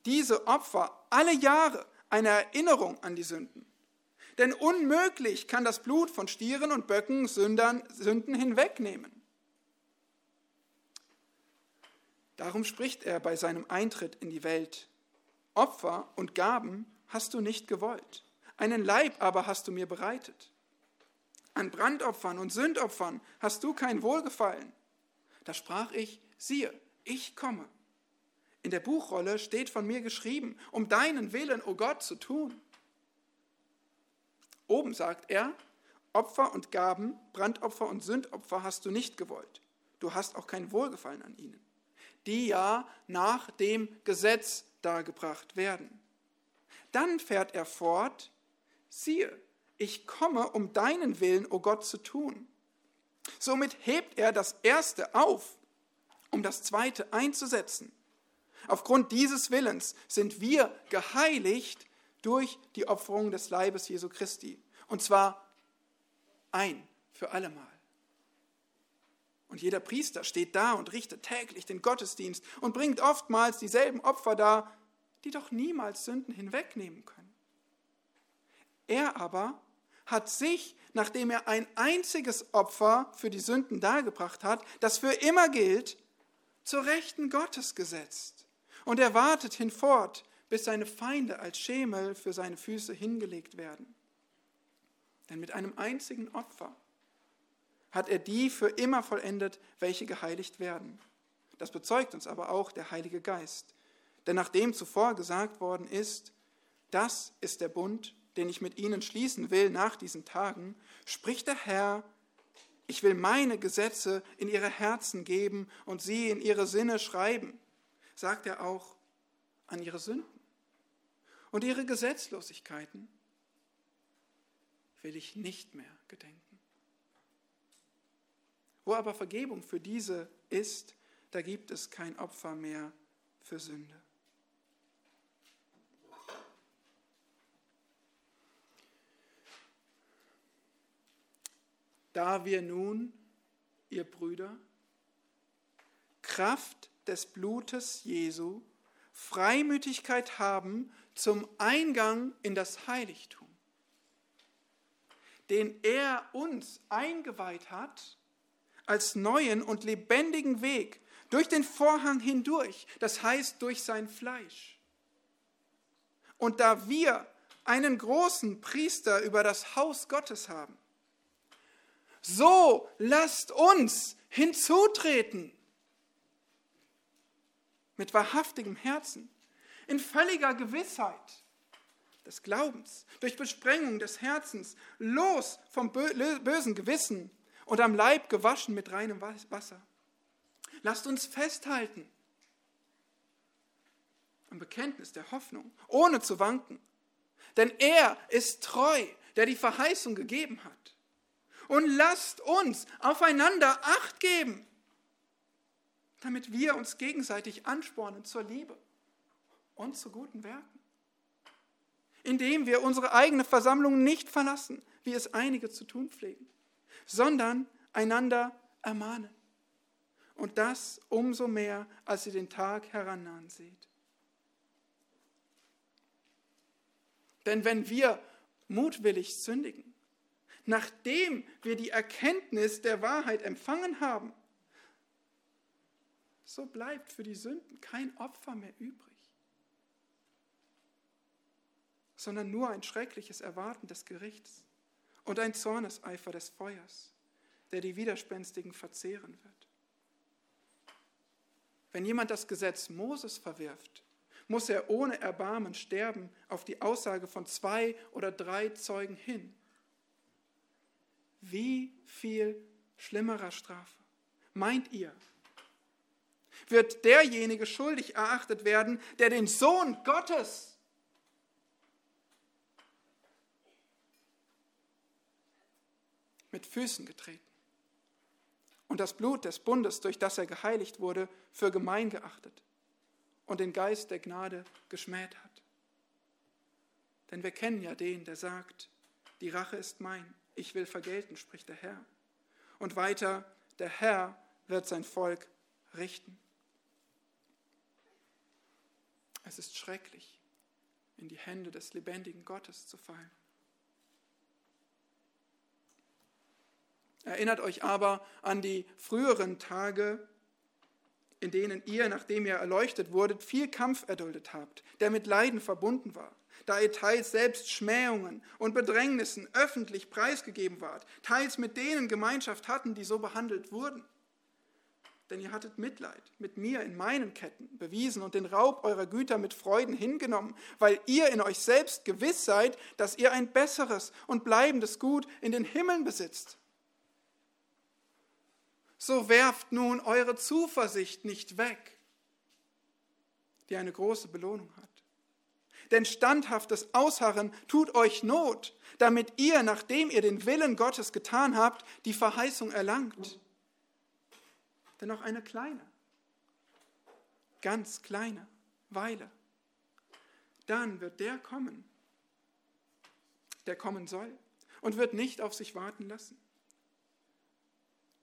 diese Opfer alle Jahre eine Erinnerung an die Sünden. Denn unmöglich kann das Blut von Stieren und Böcken Sündern, Sünden hinwegnehmen. Darum spricht er bei seinem Eintritt in die Welt Opfer und Gaben hast du nicht gewollt, einen Leib aber hast du mir bereitet. An Brandopfern und Sündopfern hast du kein Wohlgefallen. Da sprach ich, siehe, ich komme. In der Buchrolle steht von mir geschrieben, um deinen Willen, o oh Gott, zu tun. Oben sagt er, Opfer und Gaben, Brandopfer und Sündopfer hast du nicht gewollt. Du hast auch kein Wohlgefallen an ihnen, die ja nach dem Gesetz dargebracht werden. Dann fährt er fort, siehe, ich komme, um deinen Willen, o oh Gott, zu tun. Somit hebt er das Erste auf, um das Zweite einzusetzen. Aufgrund dieses Willens sind wir geheiligt durch die Opferung des Leibes Jesu Christi. Und zwar ein für allemal. Und jeder Priester steht da und richtet täglich den Gottesdienst und bringt oftmals dieselben Opfer dar, die doch niemals Sünden hinwegnehmen können. Er aber hat sich, nachdem er ein einziges Opfer für die Sünden dargebracht hat, das für immer gilt, zur Rechten Gottes gesetzt. Und er wartet hinfort, bis seine Feinde als Schemel für seine Füße hingelegt werden. Denn mit einem einzigen Opfer hat er die für immer vollendet, welche geheiligt werden. Das bezeugt uns aber auch der Heilige Geist. Denn nachdem zuvor gesagt worden ist, das ist der Bund, den ich mit ihnen schließen will nach diesen Tagen, spricht der Herr, ich will meine Gesetze in ihre Herzen geben und sie in ihre Sinne schreiben, sagt er auch an ihre Sünden. Und ihre Gesetzlosigkeiten will ich nicht mehr gedenken. Wo aber Vergebung für diese ist, da gibt es kein Opfer mehr für Sünde. Da wir nun, ihr Brüder, Kraft des Blutes Jesu, Freimütigkeit haben zum Eingang in das Heiligtum, den er uns eingeweiht hat als neuen und lebendigen Weg durch den Vorhang hindurch, das heißt durch sein Fleisch. Und da wir einen großen Priester über das Haus Gottes haben, so lasst uns hinzutreten mit wahrhaftigem Herzen, in völliger Gewissheit des Glaubens, durch Besprengung des Herzens, los vom bösen Gewissen und am Leib gewaschen mit reinem Wasser. Lasst uns festhalten am Bekenntnis der Hoffnung, ohne zu wanken. Denn er ist treu, der die Verheißung gegeben hat und lasst uns aufeinander acht geben, damit wir uns gegenseitig anspornen zur Liebe und zu guten Werken. Indem wir unsere eigene Versammlung nicht verlassen, wie es einige zu tun pflegen, sondern einander ermahnen. Und das umso mehr, als ihr den Tag herannahen seht. Denn wenn wir mutwillig sündigen, nachdem wir die Erkenntnis der Wahrheit empfangen haben, so bleibt für die Sünden kein Opfer mehr übrig, sondern nur ein schreckliches Erwarten des Gerichts und ein Zorneseifer des Feuers, der die Widerspenstigen verzehren wird. Wenn jemand das Gesetz Moses verwirft, muss er ohne Erbarmen sterben auf die Aussage von zwei oder drei Zeugen hin wie viel schlimmerer Strafe meint ihr? Wird derjenige schuldig erachtet werden, der den Sohn Gottes mit Füßen getreten und das Blut des Bundes, durch das er geheiligt wurde, für gemein geachtet und den Geist der Gnade geschmäht hat. Denn wir kennen ja den, der sagt, die Rache ist mein, ich will vergelten, spricht der Herr. Und weiter, der Herr wird sein Volk richten. Es ist schrecklich, in die Hände des lebendigen Gottes zu fallen. Erinnert euch aber an die früheren Tage, in denen ihr, nachdem ihr erleuchtet wurdet, viel Kampf erduldet habt, der mit Leiden verbunden war da ihr teils selbst Schmähungen und Bedrängnissen öffentlich preisgegeben wart, teils mit denen Gemeinschaft hatten, die so behandelt wurden. Denn ihr hattet Mitleid mit mir in meinen Ketten bewiesen und den Raub eurer Güter mit Freuden hingenommen, weil ihr in euch selbst gewiss seid, dass ihr ein besseres und bleibendes Gut in den Himmeln besitzt. So werft nun eure Zuversicht nicht weg die eine große Belohnung hat. Denn standhaftes Ausharren tut euch Not, damit ihr, nachdem ihr den Willen Gottes getan habt, die Verheißung erlangt. Denn noch eine kleine, ganz kleine Weile, dann wird der kommen, der kommen soll und wird nicht auf sich warten lassen.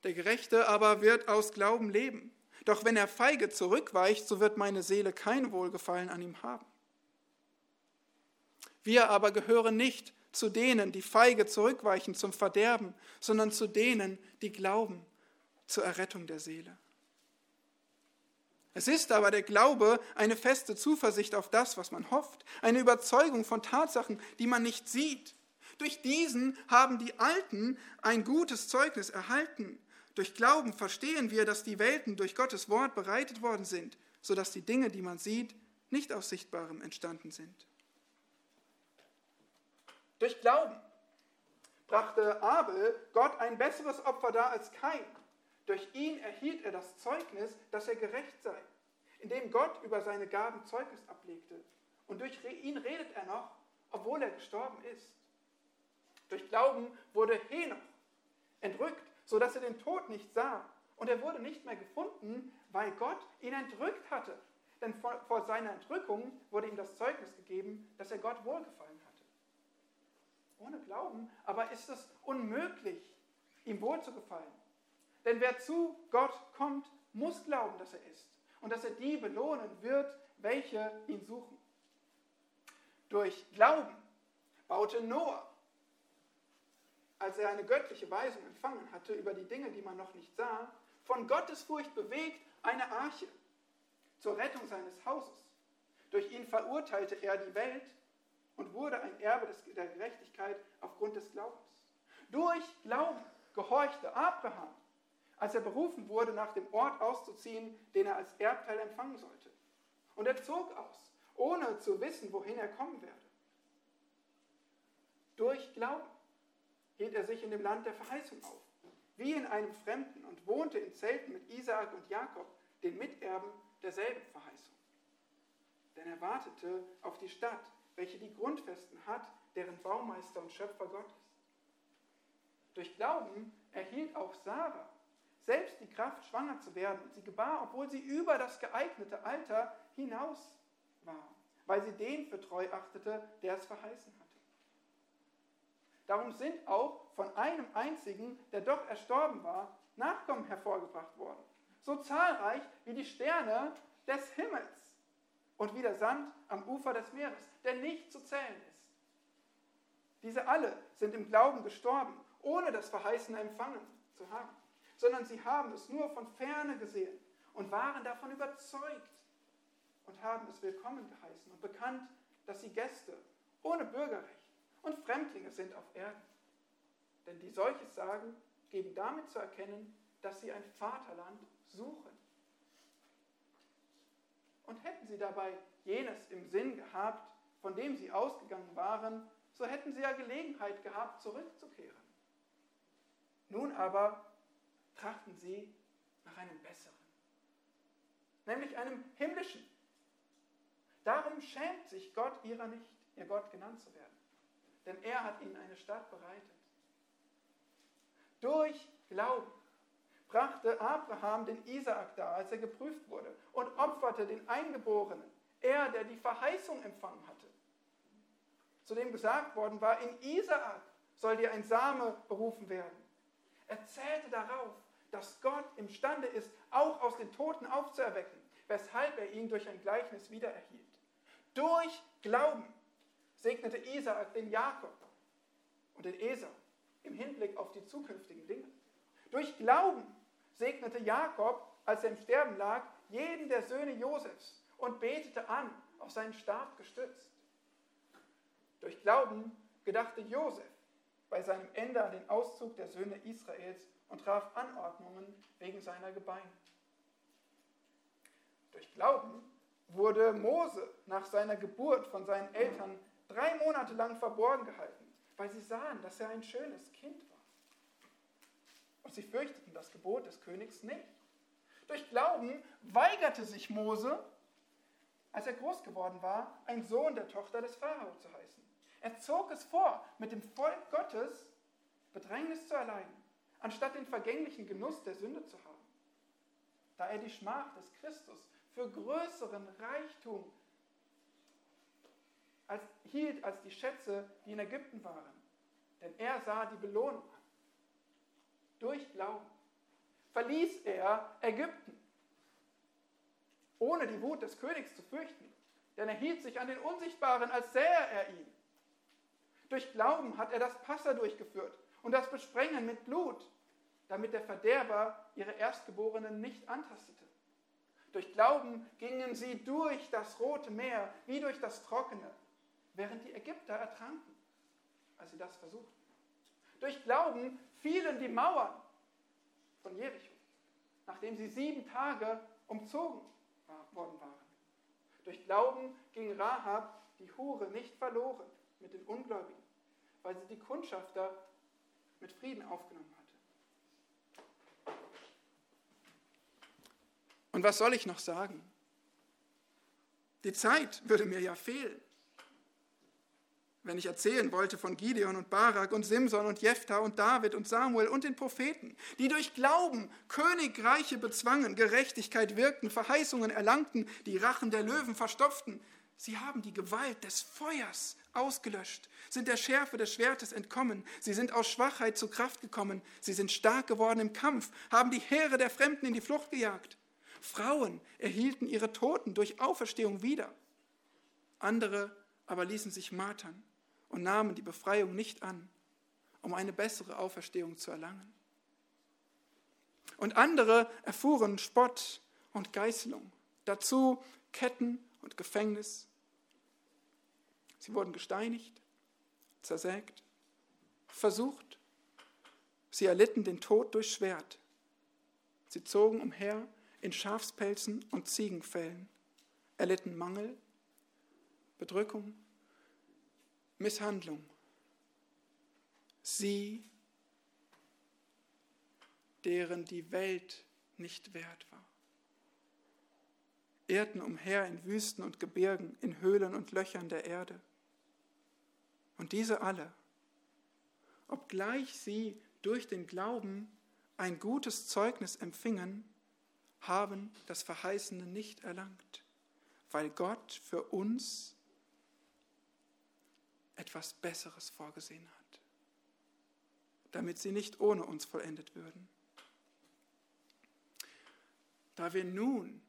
Der Gerechte aber wird aus Glauben leben. Doch wenn er feige zurückweicht, so wird meine Seele kein Wohlgefallen an ihm haben. Wir aber gehören nicht zu denen, die feige zurückweichen zum Verderben, sondern zu denen, die glauben zur Errettung der Seele. Es ist aber der Glaube eine feste Zuversicht auf das, was man hofft, eine Überzeugung von Tatsachen, die man nicht sieht. Durch diesen haben die Alten ein gutes Zeugnis erhalten. Durch Glauben verstehen wir, dass die Welten durch Gottes Wort bereitet worden sind, sodass die Dinge, die man sieht, nicht aus Sichtbarem entstanden sind. Durch Glauben brachte Abel Gott ein besseres Opfer dar als Kain. Durch ihn erhielt er das Zeugnis, dass er gerecht sei, indem Gott über seine Gaben Zeugnis ablegte. Und durch ihn redet er noch, obwohl er gestorben ist. Durch Glauben wurde Henoch entrückt, sodass er den Tod nicht sah. Und er wurde nicht mehr gefunden, weil Gott ihn entrückt hatte. Denn vor, vor seiner Entrückung wurde ihm das Zeugnis gegeben, dass er Gott wohlgefallen hatte. Ohne Glauben aber ist es unmöglich, ihm wohlzugefallen. Denn wer zu Gott kommt, muss glauben, dass er ist und dass er die belohnen wird, welche ihn suchen. Durch Glauben baute Noah, als er eine göttliche Weisung empfangen hatte über die Dinge, die man noch nicht sah, von Gottesfurcht bewegt, eine Arche zur Rettung seines Hauses. Durch ihn verurteilte er die Welt und wurde ein Erbe der Gerechtigkeit aufgrund des Glaubens. Durch Glauben gehorchte Abraham als er berufen wurde, nach dem Ort auszuziehen, den er als Erbteil empfangen sollte. Und er zog aus, ohne zu wissen, wohin er kommen werde. Durch Glauben hielt er sich in dem Land der Verheißung auf, wie in einem Fremden, und wohnte in Zelten mit Isaak und Jakob, den Miterben derselben Verheißung. Denn er wartete auf die Stadt, welche die Grundfesten hat, deren Baumeister und Schöpfer Gott ist. Durch Glauben erhielt auch Sarah selbst die Kraft, schwanger zu werden. Und sie gebar, obwohl sie über das geeignete Alter hinaus war, weil sie den für treu achtete, der es verheißen hatte. Darum sind auch von einem einzigen, der doch erstorben war, Nachkommen hervorgebracht worden, so zahlreich wie die Sterne des Himmels und wie der Sand am Ufer des Meeres, der nicht zu zählen ist. Diese alle sind im Glauben gestorben, ohne das Verheißene empfangen zu haben sondern sie haben es nur von ferne gesehen und waren davon überzeugt und haben es willkommen geheißen und bekannt, dass sie Gäste ohne Bürgerrecht und Fremdlinge sind auf Erden. Denn die solches sagen, geben damit zu erkennen, dass sie ein Vaterland suchen. Und hätten sie dabei jenes im Sinn gehabt, von dem sie ausgegangen waren, so hätten sie ja Gelegenheit gehabt, zurückzukehren. Nun aber trachten sie nach einem besseren, nämlich einem himmlischen. Darum schämt sich Gott ihrer nicht, ihr Gott genannt zu werden, denn er hat ihnen eine Stadt bereitet. Durch Glauben brachte Abraham den Isaak dar, als er geprüft wurde, und opferte den Eingeborenen, er, der die Verheißung empfangen hatte. Zu dem gesagt worden war, in Isaak soll dir ein Same berufen werden. Er zählte darauf, dass Gott imstande ist, auch aus den Toten aufzuerwecken, weshalb er ihn durch ein Gleichnis wiedererhielt. Durch Glauben segnete Isaak den Jakob und den Esau im Hinblick auf die zukünftigen Dinge. Durch Glauben segnete Jakob, als er im Sterben lag, jeden der Söhne Josefs und betete an, auf seinen Stab gestützt. Durch Glauben gedachte Josef bei seinem Ende an den Auszug der Söhne Israels und traf Anordnungen wegen seiner Gebeine. Durch Glauben wurde Mose nach seiner Geburt von seinen Eltern drei Monate lang verborgen gehalten, weil sie sahen, dass er ein schönes Kind war. Und sie fürchteten das Gebot des Königs nicht. Durch Glauben weigerte sich Mose, als er groß geworden war, ein Sohn der Tochter des Pharao zu heißen. Er zog es vor, mit dem Volk Gottes Bedrängnis zu erleiden, anstatt den vergänglichen Genuss der Sünde zu haben. Da er die Schmach des Christus für größeren Reichtum als, hielt als die Schätze, die in Ägypten waren. Denn er sah die Belohnung an. Durch Glauben verließ er Ägypten, ohne die Wut des Königs zu fürchten, denn er hielt sich an den Unsichtbaren, als sähe er ihn. Durch Glauben hat er das Passa durchgeführt und das Besprengen mit Blut, damit der Verderber ihre Erstgeborenen nicht antastete. Durch Glauben gingen sie durch das Rote Meer wie durch das Trockene, während die Ägypter ertranken, als sie das versuchten. Durch Glauben fielen die Mauern von Jericho, nachdem sie sieben Tage umzogen worden waren. Durch Glauben ging Rahab, die Hure, nicht verloren mit den Ungläubigen, weil sie die Kundschafter mit Frieden aufgenommen hatte. Und was soll ich noch sagen? Die Zeit würde mir ja fehlen wenn ich erzählen wollte von Gideon und Barak und Simson und Jephthah und David und Samuel und den Propheten, die durch Glauben Königreiche bezwangen, Gerechtigkeit wirkten, Verheißungen erlangten, die Rachen der Löwen verstopften. Sie haben die Gewalt des Feuers ausgelöscht, sind der Schärfe des Schwertes entkommen, sie sind aus Schwachheit zu Kraft gekommen, sie sind stark geworden im Kampf, haben die Heere der Fremden in die Flucht gejagt. Frauen erhielten ihre Toten durch Auferstehung wieder. Andere aber ließen sich martern und nahmen die Befreiung nicht an, um eine bessere Auferstehung zu erlangen. Und andere erfuhren Spott und Geißelung, dazu Ketten und Gefängnis. Sie wurden gesteinigt, zersägt, versucht. Sie erlitten den Tod durch Schwert. Sie zogen umher in Schafspelzen und Ziegenfällen, erlitten Mangel, Bedrückung Misshandlung. Sie, deren die Welt nicht wert war, irrten umher in Wüsten und Gebirgen, in Höhlen und Löchern der Erde. Und diese alle, obgleich sie durch den Glauben ein gutes Zeugnis empfingen, haben das Verheißene nicht erlangt, weil Gott für uns etwas Besseres vorgesehen hat, damit sie nicht ohne uns vollendet würden. Da wir nun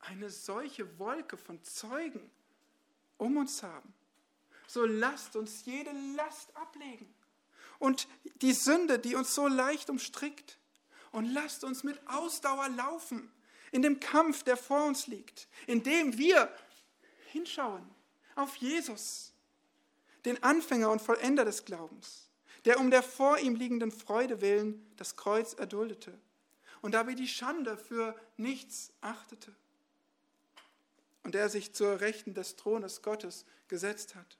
eine solche Wolke von Zeugen um uns haben, so lasst uns jede Last ablegen und die Sünde, die uns so leicht umstrickt, und lasst uns mit Ausdauer laufen in dem Kampf, der vor uns liegt, indem wir hinschauen auf Jesus den Anfänger und Vollender des Glaubens, der um der vor ihm liegenden Freude willen das Kreuz erduldete und dabei die Schande für nichts achtete und der sich zur Rechten des Thrones Gottes gesetzt hat.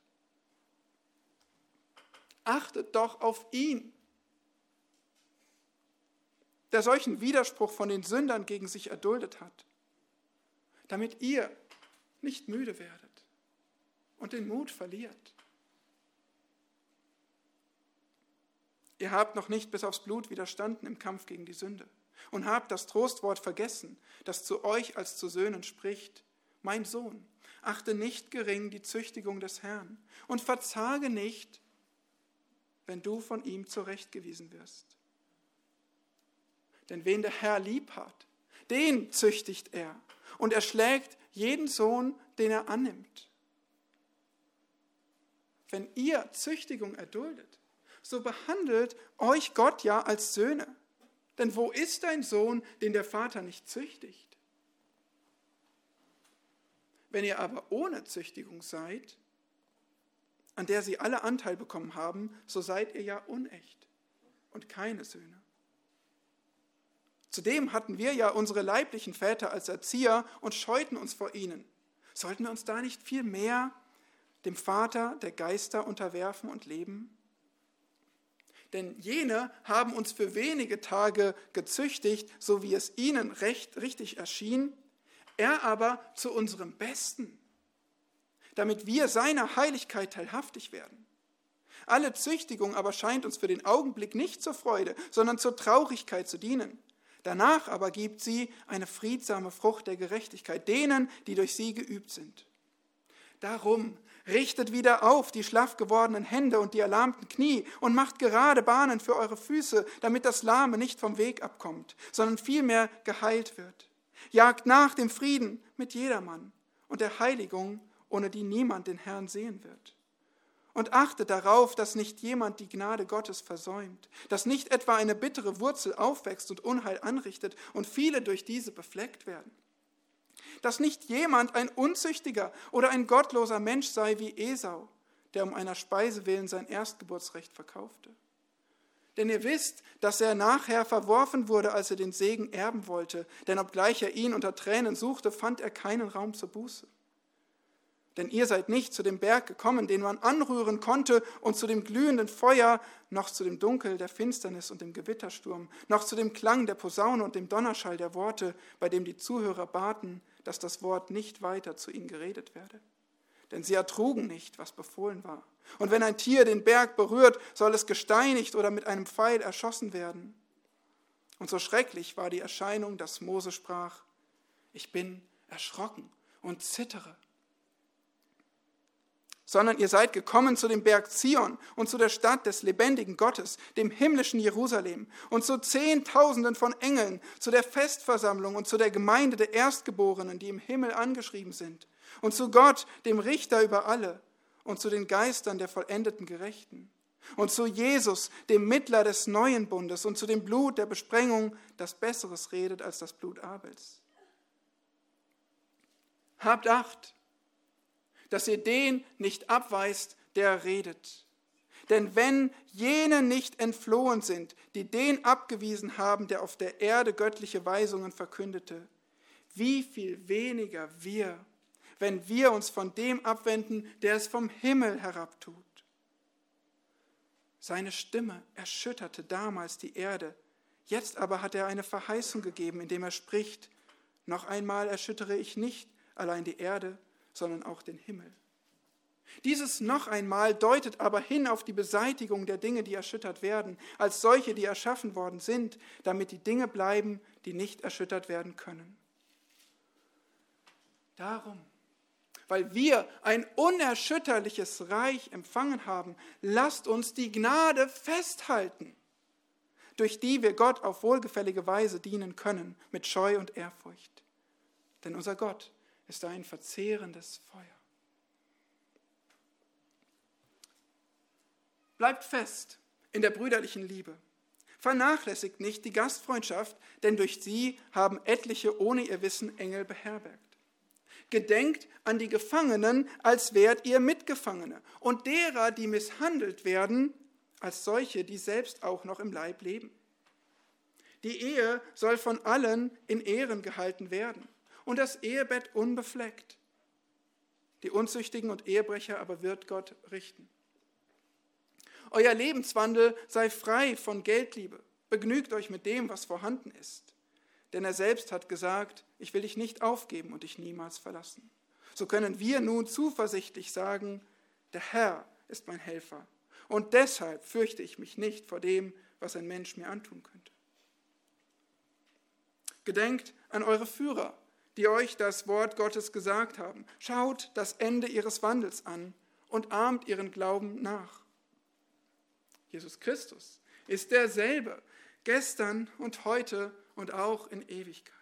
Achtet doch auf ihn, der solchen Widerspruch von den Sündern gegen sich erduldet hat, damit ihr nicht müde werdet und den Mut verliert. Ihr habt noch nicht bis aufs Blut widerstanden im Kampf gegen die Sünde und habt das Trostwort vergessen, das zu euch als zu Söhnen spricht. Mein Sohn, achte nicht gering die Züchtigung des Herrn und verzage nicht, wenn du von ihm zurechtgewiesen wirst. Denn wen der Herr lieb hat, den züchtigt er und er schlägt jeden Sohn, den er annimmt. Wenn ihr Züchtigung erduldet, so behandelt euch Gott ja als Söhne. Denn wo ist ein Sohn, den der Vater nicht züchtigt? Wenn ihr aber ohne Züchtigung seid, an der sie alle Anteil bekommen haben, so seid ihr ja unecht und keine Söhne. Zudem hatten wir ja unsere leiblichen Väter als Erzieher und scheuten uns vor ihnen. Sollten wir uns da nicht viel mehr dem Vater der Geister unterwerfen und leben? Denn jene haben uns für wenige Tage gezüchtigt, so wie es ihnen recht richtig erschien. er aber zu unserem Besten, damit wir seiner Heiligkeit teilhaftig werden. Alle Züchtigung aber scheint uns für den Augenblick nicht zur Freude, sondern zur Traurigkeit zu dienen. Danach aber gibt sie eine friedsame Frucht der Gerechtigkeit denen, die durch sie geübt sind. Darum richtet wieder auf die schlaff gewordenen Hände und die erlahmten Knie und macht gerade Bahnen für eure Füße, damit das Lahme nicht vom Weg abkommt, sondern vielmehr geheilt wird. Jagt nach dem Frieden mit jedermann und der Heiligung, ohne die niemand den Herrn sehen wird. Und achtet darauf, dass nicht jemand die Gnade Gottes versäumt, dass nicht etwa eine bittere Wurzel aufwächst und Unheil anrichtet und viele durch diese befleckt werden dass nicht jemand ein unzüchtiger oder ein gottloser Mensch sei wie Esau, der um einer Speise willen sein Erstgeburtsrecht verkaufte. Denn ihr wisst, dass er nachher verworfen wurde, als er den Segen erben wollte, denn obgleich er ihn unter Tränen suchte, fand er keinen Raum zur Buße. Denn ihr seid nicht zu dem Berg gekommen, den man anrühren konnte, und zu dem glühenden Feuer, noch zu dem Dunkel der Finsternis und dem Gewittersturm, noch zu dem Klang der Posaune und dem Donnerschall der Worte, bei dem die Zuhörer baten, dass das Wort nicht weiter zu ihnen geredet werde. Denn sie ertrugen nicht, was befohlen war. Und wenn ein Tier den Berg berührt, soll es gesteinigt oder mit einem Pfeil erschossen werden. Und so schrecklich war die Erscheinung, dass Mose sprach, ich bin erschrocken und zittere sondern ihr seid gekommen zu dem Berg Zion und zu der Stadt des lebendigen Gottes, dem himmlischen Jerusalem und zu Zehntausenden von Engeln, zu der Festversammlung und zu der Gemeinde der Erstgeborenen, die im Himmel angeschrieben sind, und zu Gott, dem Richter über alle, und zu den Geistern der vollendeten Gerechten, und zu Jesus, dem Mittler des neuen Bundes, und zu dem Blut der Besprengung, das Besseres redet als das Blut Abels. Habt Acht! Dass ihr den nicht abweist, der redet. Denn wenn jene nicht entflohen sind, die den abgewiesen haben, der auf der Erde göttliche Weisungen verkündete, wie viel weniger wir, wenn wir uns von dem abwenden, der es vom Himmel herabtut. Seine Stimme erschütterte damals die Erde, jetzt aber hat er eine Verheißung gegeben, indem er spricht, noch einmal erschüttere ich nicht allein die Erde, sondern auch den Himmel. Dieses noch einmal deutet aber hin auf die Beseitigung der Dinge, die erschüttert werden, als solche, die erschaffen worden sind, damit die Dinge bleiben, die nicht erschüttert werden können. Darum, weil wir ein unerschütterliches Reich empfangen haben, lasst uns die Gnade festhalten, durch die wir Gott auf wohlgefällige Weise dienen können, mit Scheu und Ehrfurcht. Denn unser Gott ist ein verzehrendes Feuer. Bleibt fest in der brüderlichen Liebe. Vernachlässigt nicht die Gastfreundschaft, denn durch sie haben etliche ohne ihr Wissen Engel beherbergt. Gedenkt an die Gefangenen, als wärt ihr Mitgefangene, und derer, die misshandelt werden, als solche, die selbst auch noch im Leib leben. Die Ehe soll von allen in Ehren gehalten werden und das Ehebett unbefleckt. Die Unzüchtigen und Ehebrecher aber wird Gott richten. Euer Lebenswandel sei frei von Geldliebe. Begnügt euch mit dem, was vorhanden ist. Denn er selbst hat gesagt, ich will dich nicht aufgeben und dich niemals verlassen. So können wir nun zuversichtlich sagen, der Herr ist mein Helfer. Und deshalb fürchte ich mich nicht vor dem, was ein Mensch mir antun könnte. Gedenkt an eure Führer, die euch das Wort Gottes gesagt haben. Schaut das Ende ihres Wandels an und ahmt ihren Glauben nach. Jesus Christus, ist derselbe, gestern und heute und auch in Ewigkeit.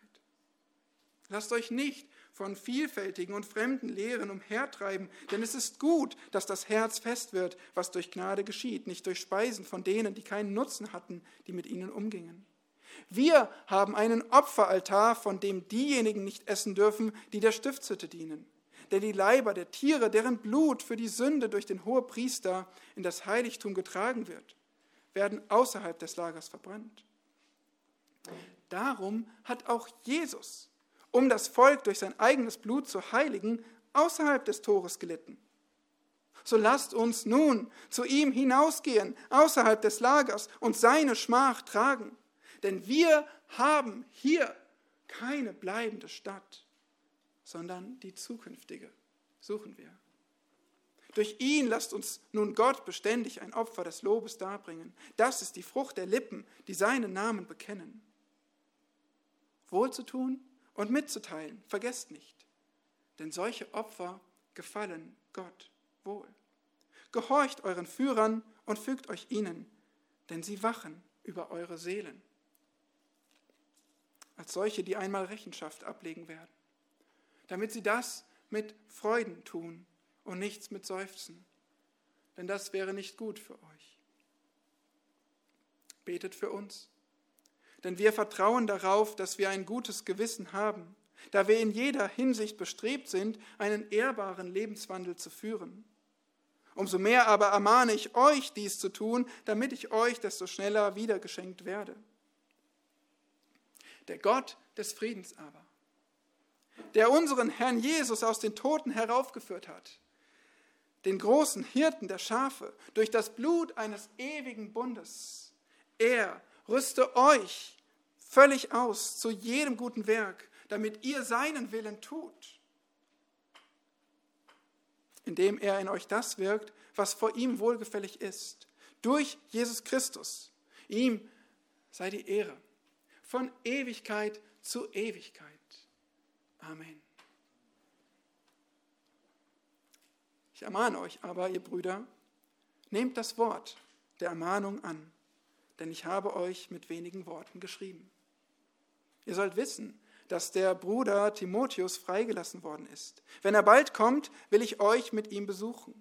Lasst euch nicht von vielfältigen und fremden Lehren umhertreiben, denn es ist gut, dass das Herz fest wird, was durch Gnade geschieht, nicht durch Speisen von denen, die keinen Nutzen hatten, die mit ihnen umgingen. Wir haben einen Opferaltar, von dem diejenigen nicht essen dürfen, die der Stiftshütte dienen der die Leiber der Tiere, deren Blut für die Sünde durch den Hohepriester in das Heiligtum getragen wird, werden außerhalb des Lagers verbrannt. Darum hat auch Jesus, um das Volk durch sein eigenes Blut zu heiligen, außerhalb des Tores gelitten. So lasst uns nun zu ihm hinausgehen, außerhalb des Lagers, und seine Schmach tragen. Denn wir haben hier keine bleibende Stadt, sondern die zukünftige suchen wir. Durch ihn lasst uns nun Gott beständig ein Opfer des Lobes darbringen. Das ist die Frucht der Lippen, die seinen Namen bekennen. Wohlzutun und mitzuteilen, vergesst nicht, denn solche Opfer gefallen Gott wohl. Gehorcht euren Führern und fügt euch ihnen, denn sie wachen über eure Seelen. Als solche, die einmal Rechenschaft ablegen werden, damit sie das mit Freuden tun und nichts mit Seufzen, denn das wäre nicht gut für euch. Betet für uns, denn wir vertrauen darauf, dass wir ein gutes Gewissen haben, da wir in jeder Hinsicht bestrebt sind, einen ehrbaren Lebenswandel zu führen. Umso mehr aber ermahne ich euch, dies zu tun, damit ich euch desto schneller wiedergeschenkt werde. Der Gott des Friedens aber, der unseren Herrn Jesus aus den Toten heraufgeführt hat, den großen Hirten der Schafe, durch das Blut eines ewigen Bundes, er rüste euch völlig aus zu jedem guten Werk, damit ihr seinen Willen tut indem er in euch das wirkt, was vor ihm wohlgefällig ist. Durch Jesus Christus. Ihm sei die Ehre. Von Ewigkeit zu Ewigkeit. Amen. Ich ermahne euch aber, ihr Brüder, nehmt das Wort der Ermahnung an, denn ich habe euch mit wenigen Worten geschrieben. Ihr sollt wissen, dass der Bruder Timotheus freigelassen worden ist. Wenn er bald kommt, will ich euch mit ihm besuchen.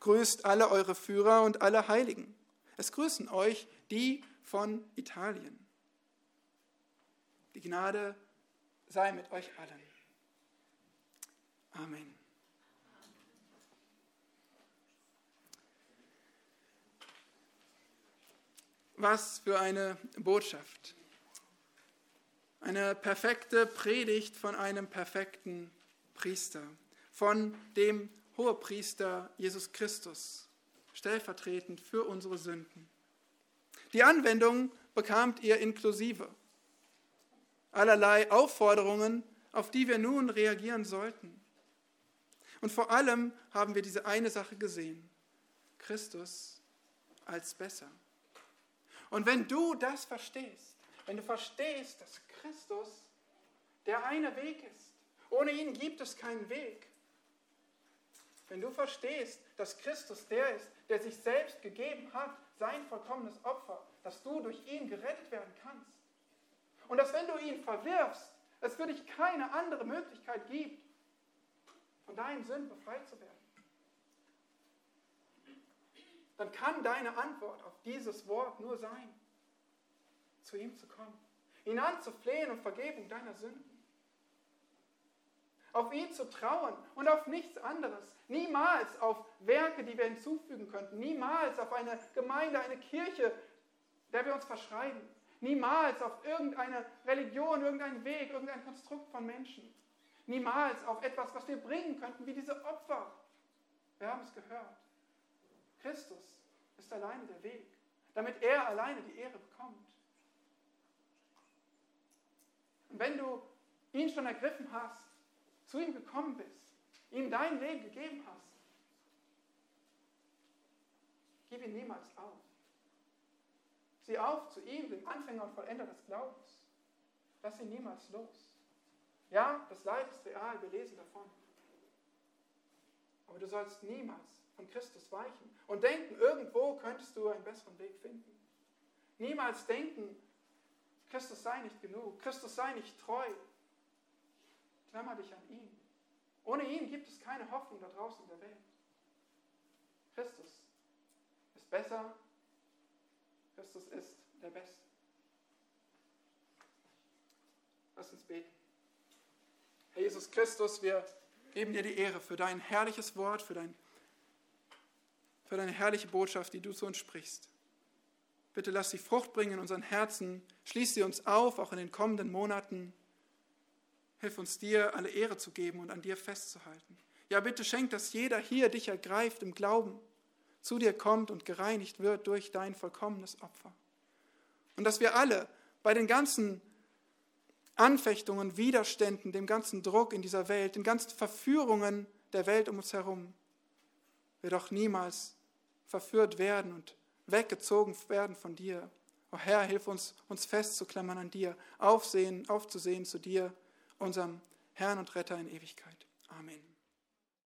Grüßt alle eure Führer und alle Heiligen. Es grüßen euch die von Italien. Die Gnade sei mit euch allen. Amen. Was für eine Botschaft. Eine perfekte Predigt von einem perfekten Priester, von dem Hohepriester Jesus Christus, stellvertretend für unsere Sünden. Die Anwendung bekamt ihr inklusive. Allerlei Aufforderungen, auf die wir nun reagieren sollten. Und vor allem haben wir diese eine Sache gesehen. Christus als besser. Und wenn du das verstehst, wenn du verstehst, dass Christus der eine Weg ist, ohne ihn gibt es keinen Weg. Wenn du verstehst, dass Christus der ist, der sich selbst gegeben hat, sein vollkommenes Opfer, dass du durch ihn gerettet werden kannst. Und dass wenn du ihn verwirfst, es für dich keine andere Möglichkeit gibt, von deinen Sünden befreit zu werden. Dann kann deine Antwort auf dieses Wort nur sein, zu ihm zu kommen, ihn anzuflehen um Vergebung deiner Sünden. Auf ihn zu trauen und auf nichts anderes. Niemals auf Werke, die wir hinzufügen könnten. Niemals auf eine Gemeinde, eine Kirche, der wir uns verschreiben. Niemals auf irgendeine Religion, irgendeinen Weg, irgendein Konstrukt von Menschen. Niemals auf etwas, was wir bringen könnten, wie diese Opfer. Wir haben es gehört. Christus ist alleine der Weg, damit er alleine die Ehre bekommt. Und wenn du ihn schon ergriffen hast, zu ihm gekommen bist, ihm dein Leben gegeben hast, gib ihn niemals auf. Sieh auf zu ihm, dem Anfänger und Vollender des Glaubens. Lass ihn niemals los. Ja, das Leid ist real, wir lesen davon. Aber du sollst niemals von Christus weichen und denken, irgendwo könntest du einen besseren Weg finden. Niemals denken, Christus sei nicht genug, Christus sei nicht treu. Klammer dich an ihn. Ohne ihn gibt es keine Hoffnung da draußen in der Welt. Christus ist besser, Christus ist der Beste. Lass uns beten. Herr Jesus Christus, wir geben dir die Ehre für dein herrliches Wort, für, dein, für deine herrliche Botschaft, die du zu uns sprichst. Bitte lass sie Frucht bringen in unseren Herzen. Schließ sie uns auf, auch in den kommenden Monaten. Hilf uns dir, alle Ehre zu geben und an dir festzuhalten. Ja, bitte schenk, dass jeder hier dich ergreift im Glauben, zu dir kommt und gereinigt wird durch dein vollkommenes Opfer. Und dass wir alle bei den ganzen Anfechtungen, Widerständen, dem ganzen Druck in dieser Welt, den ganzen Verführungen der Welt um uns herum, wir doch niemals verführt werden und weggezogen werden von dir. O Herr, hilf uns, uns festzuklammern an dir, aufsehen, aufzusehen zu dir, unserem Herrn und Retter in Ewigkeit. Amen.